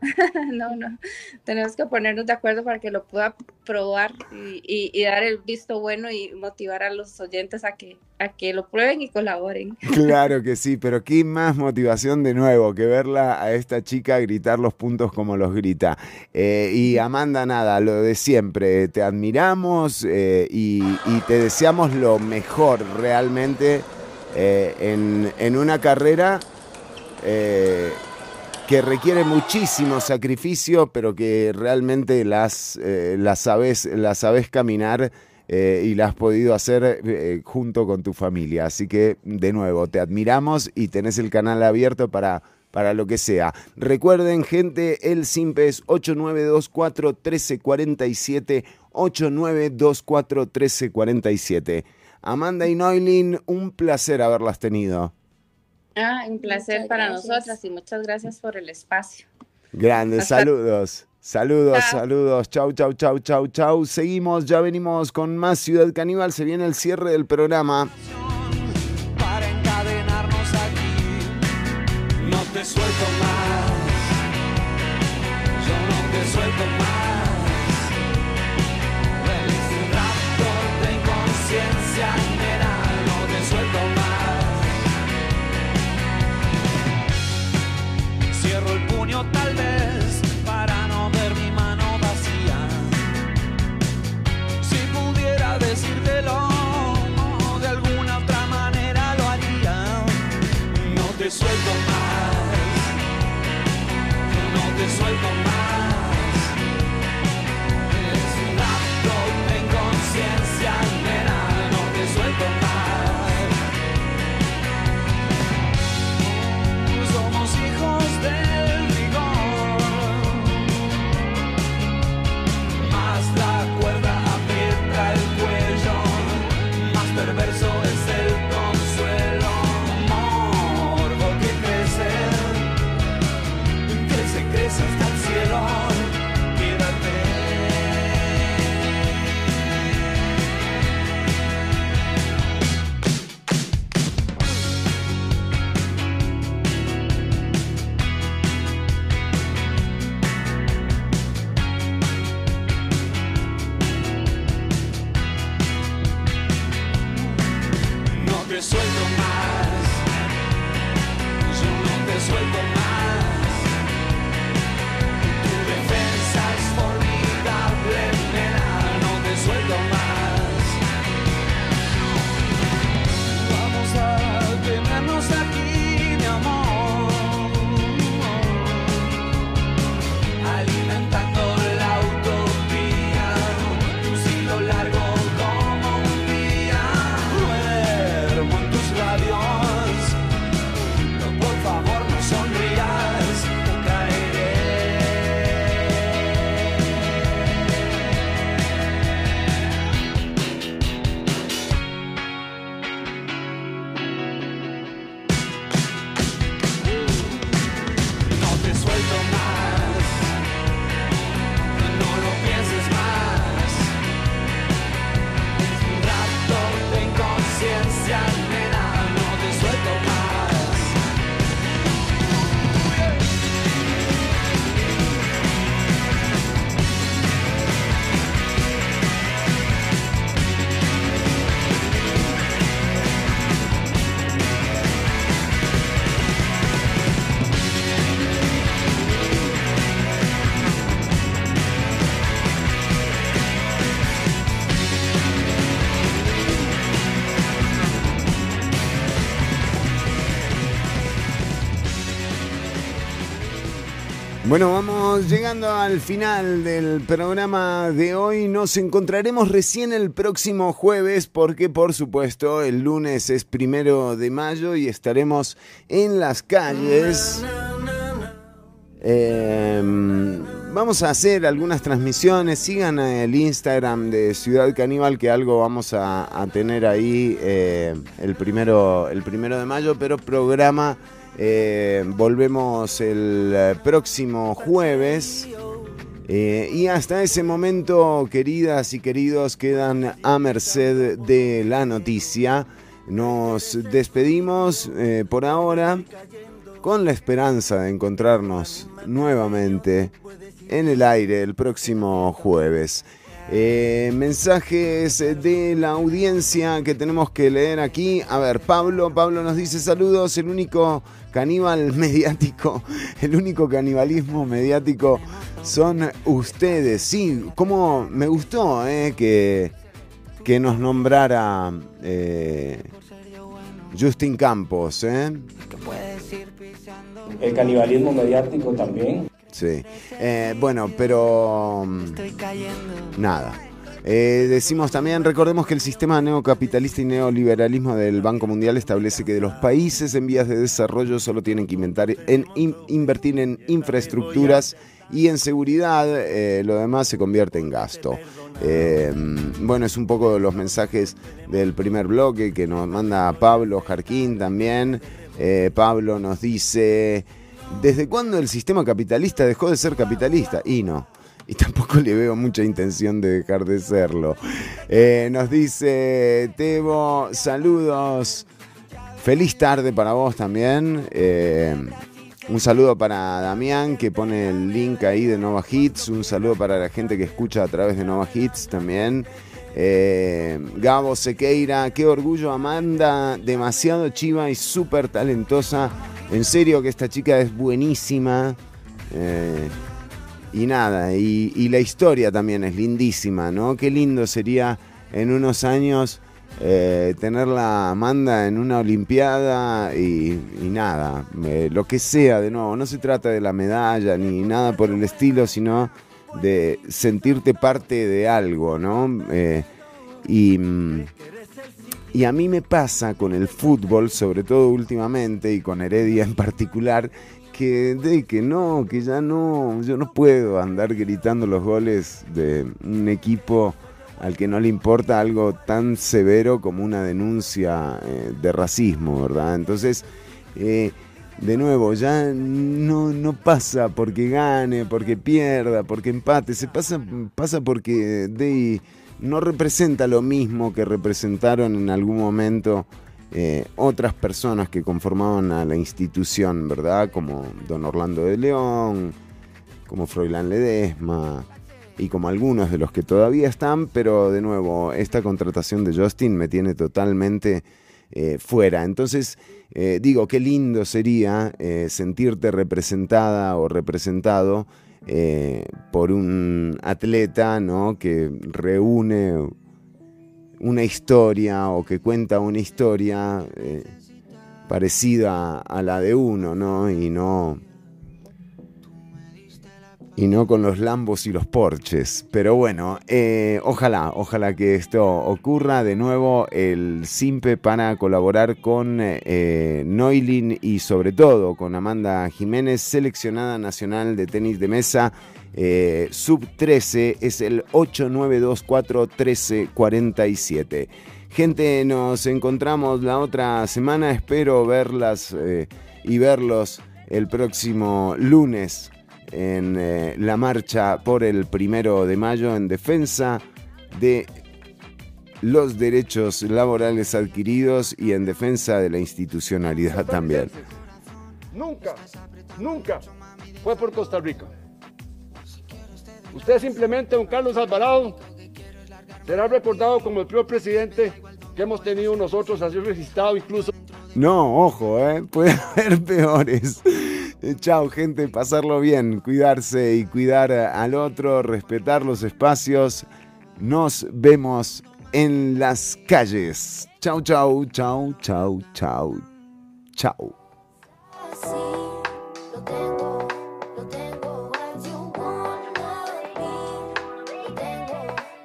no, no. Tenemos que ponernos de acuerdo para que lo pueda probar y, y- y dar el visto bueno y motivar a los oyentes a que, a que lo prueben y colaboren. Claro que sí, pero qué más motivación de nuevo que verla a esta chica gritar los puntos como los grita. Eh, y Amanda, nada, lo de siempre, te admiramos eh, y, y te deseamos lo mejor realmente eh, en, en una carrera eh, que requiere muchísimo sacrificio, pero que realmente las, eh, las, sabes, las sabes caminar y la has podido hacer junto con tu familia. Así que, de nuevo, te admiramos y tenés el canal abierto para, para lo que sea. Recuerden, gente, el SIMPE es 8924-1347, 8924-1347. Amanda y Noilin, un placer haberlas tenido. Ah, un placer Muchas para gracias. nosotras y muchas gracias por el espacio. Grandes, Hasta- saludos. Saludos, Chao. saludos. Chau, chau, chau, chau, chau. Seguimos, ya venimos con más Ciudad Caníbal. Se viene el cierre del programa. para encadenarnos aquí. No te suelto más, yo no te suelto más. Tal vez para no ver mi mano vacía. Si pudiera decírtelo de alguna otra manera lo haría. No te suelto más, no te suelto más. that Bueno, vamos llegando al final del programa de hoy. Nos encontraremos recién el próximo jueves porque por supuesto el lunes es primero de mayo y estaremos en las calles. Eh, vamos a hacer algunas transmisiones. Sigan el Instagram de Ciudad Caníbal, que algo vamos a, a tener ahí eh, el, primero, el primero de mayo, pero programa. Eh, volvemos el eh, próximo jueves. Eh, y hasta ese momento, queridas y queridos, quedan a merced de la noticia. Nos despedimos por ahora con la esperanza de encontrarnos nuevamente en el aire el próximo jueves. Mensajes de la audiencia que tenemos que leer aquí. A ver, Pablo, Pablo nos dice saludos, el único caníbal mediático, el único canibalismo mediático son ustedes. Sí, como me gustó eh, que, que nos nombrara eh, Justin Campos. Eh. El canibalismo mediático también. Sí. Eh, bueno, pero. mm, Nada. Eh, decimos también, recordemos que el sistema neocapitalista y neoliberalismo del Banco Mundial establece que de los países en vías de desarrollo solo tienen que inventar en, in- invertir en infraestructuras y en seguridad, eh, lo demás se convierte en gasto. Eh, bueno, es un poco los mensajes del primer bloque que nos manda Pablo Jarquín también. Eh, Pablo nos dice, ¿desde cuándo el sistema capitalista dejó de ser capitalista? Y no. Y tampoco le veo mucha intención de dejar de serlo. Eh, nos dice Tebo, saludos. Feliz tarde para vos también. Eh, un saludo para Damián que pone el link ahí de Nova Hits. Un saludo para la gente que escucha a través de Nova Hits también. Eh, Gabo Sequeira, qué orgullo Amanda, demasiado chiva y súper talentosa. En serio que esta chica es buenísima. Y nada, y, y la historia también es lindísima, ¿no? Qué lindo sería en unos años eh, tenerla Amanda en una Olimpiada y, y nada, lo que sea, de nuevo, no se trata de la medalla ni nada por el estilo, sino de sentirte parte de algo, ¿no? Eh, y, y a mí me pasa con el fútbol, sobre todo últimamente, y con Heredia en particular, que, de, que no, que ya no, yo no puedo andar gritando los goles de un equipo al que no le importa algo tan severo como una denuncia eh, de racismo, ¿verdad? Entonces, eh, de nuevo, ya no, no pasa porque gane, porque pierda, porque empate, se pasa, pasa porque de, no representa lo mismo que representaron en algún momento eh, otras personas que conformaban a la institución, ¿verdad? Como don Orlando de León, como Froilán Ledesma y como algunos de los que todavía están, pero de nuevo, esta contratación de Justin me tiene totalmente eh, fuera. Entonces, eh, digo, qué lindo sería sentirte representada o representado por un atleta, ¿no? Que reúne una historia o que cuenta una historia eh, parecida a la de uno, ¿no? Y no y no con los lambos y los porches. Pero bueno, eh, ojalá, ojalá que esto ocurra. De nuevo, el Simpe para colaborar con eh, Noilin y sobre todo con Amanda Jiménez, seleccionada nacional de tenis de mesa. Eh, sub 13 es el 8924-1347. Gente, nos encontramos la otra semana. Espero verlas eh, y verlos el próximo lunes en eh, la marcha por el primero de mayo en defensa de los derechos laborales adquiridos y en defensa de la institucionalidad también. Nunca, nunca fue por Costa Rica. Usted simplemente, don Carlos Alvarado, será recordado como el peor presidente que hemos tenido nosotros, así registrado incluso. No, ojo, ¿eh? puede haber peores. Chao, gente, pasarlo bien, cuidarse y cuidar al otro, respetar los espacios. Nos vemos en las calles. Chau, chau, chau, chau, chau, chau.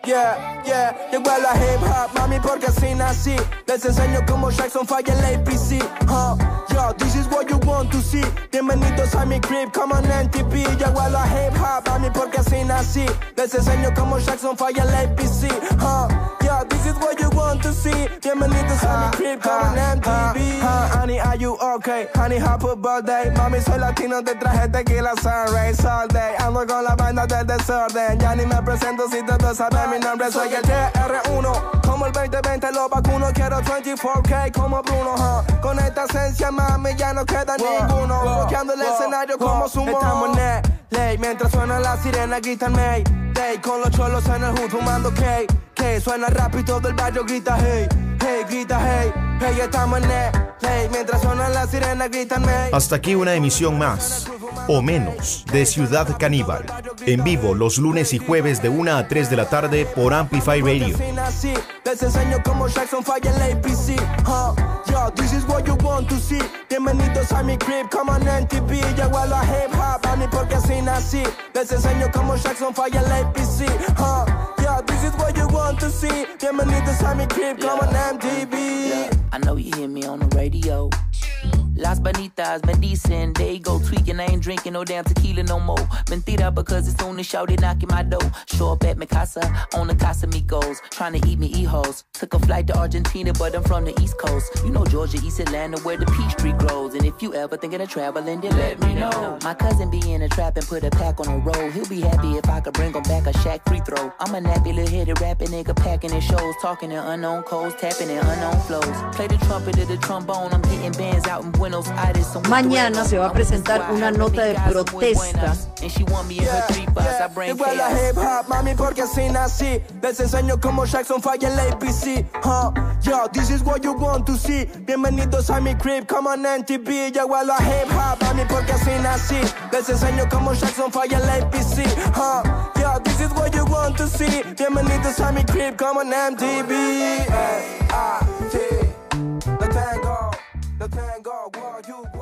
Yeah, yeah, llegó a la hip hop, mami, porque así nací. Les enseño cómo Jackson falla el APC. Huh? Yo, this is what you want to see. Bienvenidos a mi crib, come on NTP. Llegó a la hip hop, mami, porque así nací. Les enseño cómo Jackson falla el APC. Huh? This is what you want to see. Bienvenidos a mi crib, come on MTV. Huh, honey, are you okay? Honey, happy birthday. Mami, soy latino, te traje tequila sunrise all day. Ando con la banda del desorden. Ya ni me presento si todos saben mi nombre. Soy el TR1. Como el 2020 lo vacuno. Quiero 24K como Bruno. huh. Con esta esencia, mami, ya no queda ninguno. Bloqueando el escenario como sumo. Estamos en ley. Mientras suena la sirena, gritan May. Day. Con los cholos en el hood fumando K. K. Suena y todo el barrio grita hey. Hey, grita hey. Hey, estamos en el ley. Mientras suena la sirena, gritan May. Hasta aquí una emisión más, o menos, de Ciudad Caníbal. En vivo los lunes y jueves de 1 a 3 de la tarde por Amplify Radio. Así nací. Les enseño cómo Jackson falla el APC. Huh? Yo, this is what you want to see. Bienvenidos a mi crib, come on NTV. Llego a la hip hop, a mí porque así nací. Les enseño cómo Jackson falla el APC. Huh? This is what you want to see. Bienvenidos a mi crib, come on MTV. I know you hear me on the radio. Las Bonitas, Medicine, they go tweaking. I ain't drinking no damn tequila no more. Mentira, because it's only shouted knocking my door. Show up at casa, on the Casamigos. Trying to eat me e-hoes. Took a flight to Argentina, but I'm from the East Coast. You know Georgia, East Atlanta, where the peach tree grows. And if you ever thinking of traveling, then let me know. My cousin be in a trap and put a pack on the road. He'll be happy if I could bring him back a shack free throw. I'm a nappy little headed rapping nigga packing his shows. Talking in unknown codes, tapping in unknown flows. Play the trumpet or the trombone, I'm getting bands out in Buenos Aires. So Mañana se va a presentar una nota de protesta And she want me in her three bars, I bring Igual la chaos. hip hop, mami, porque así nací. Les enseño cómo Jackson falla el APC. Huh? Yo, this is what you want to see. Bienvenidos a mi crib, come on NTV. A la hip hop, mami, porque así nací. Les enseño cómo Jackson falla el APC. Huh? Yo, this is what you want to see. Bienvenidos a mi crib, come on MTV. Tango, the tango, what you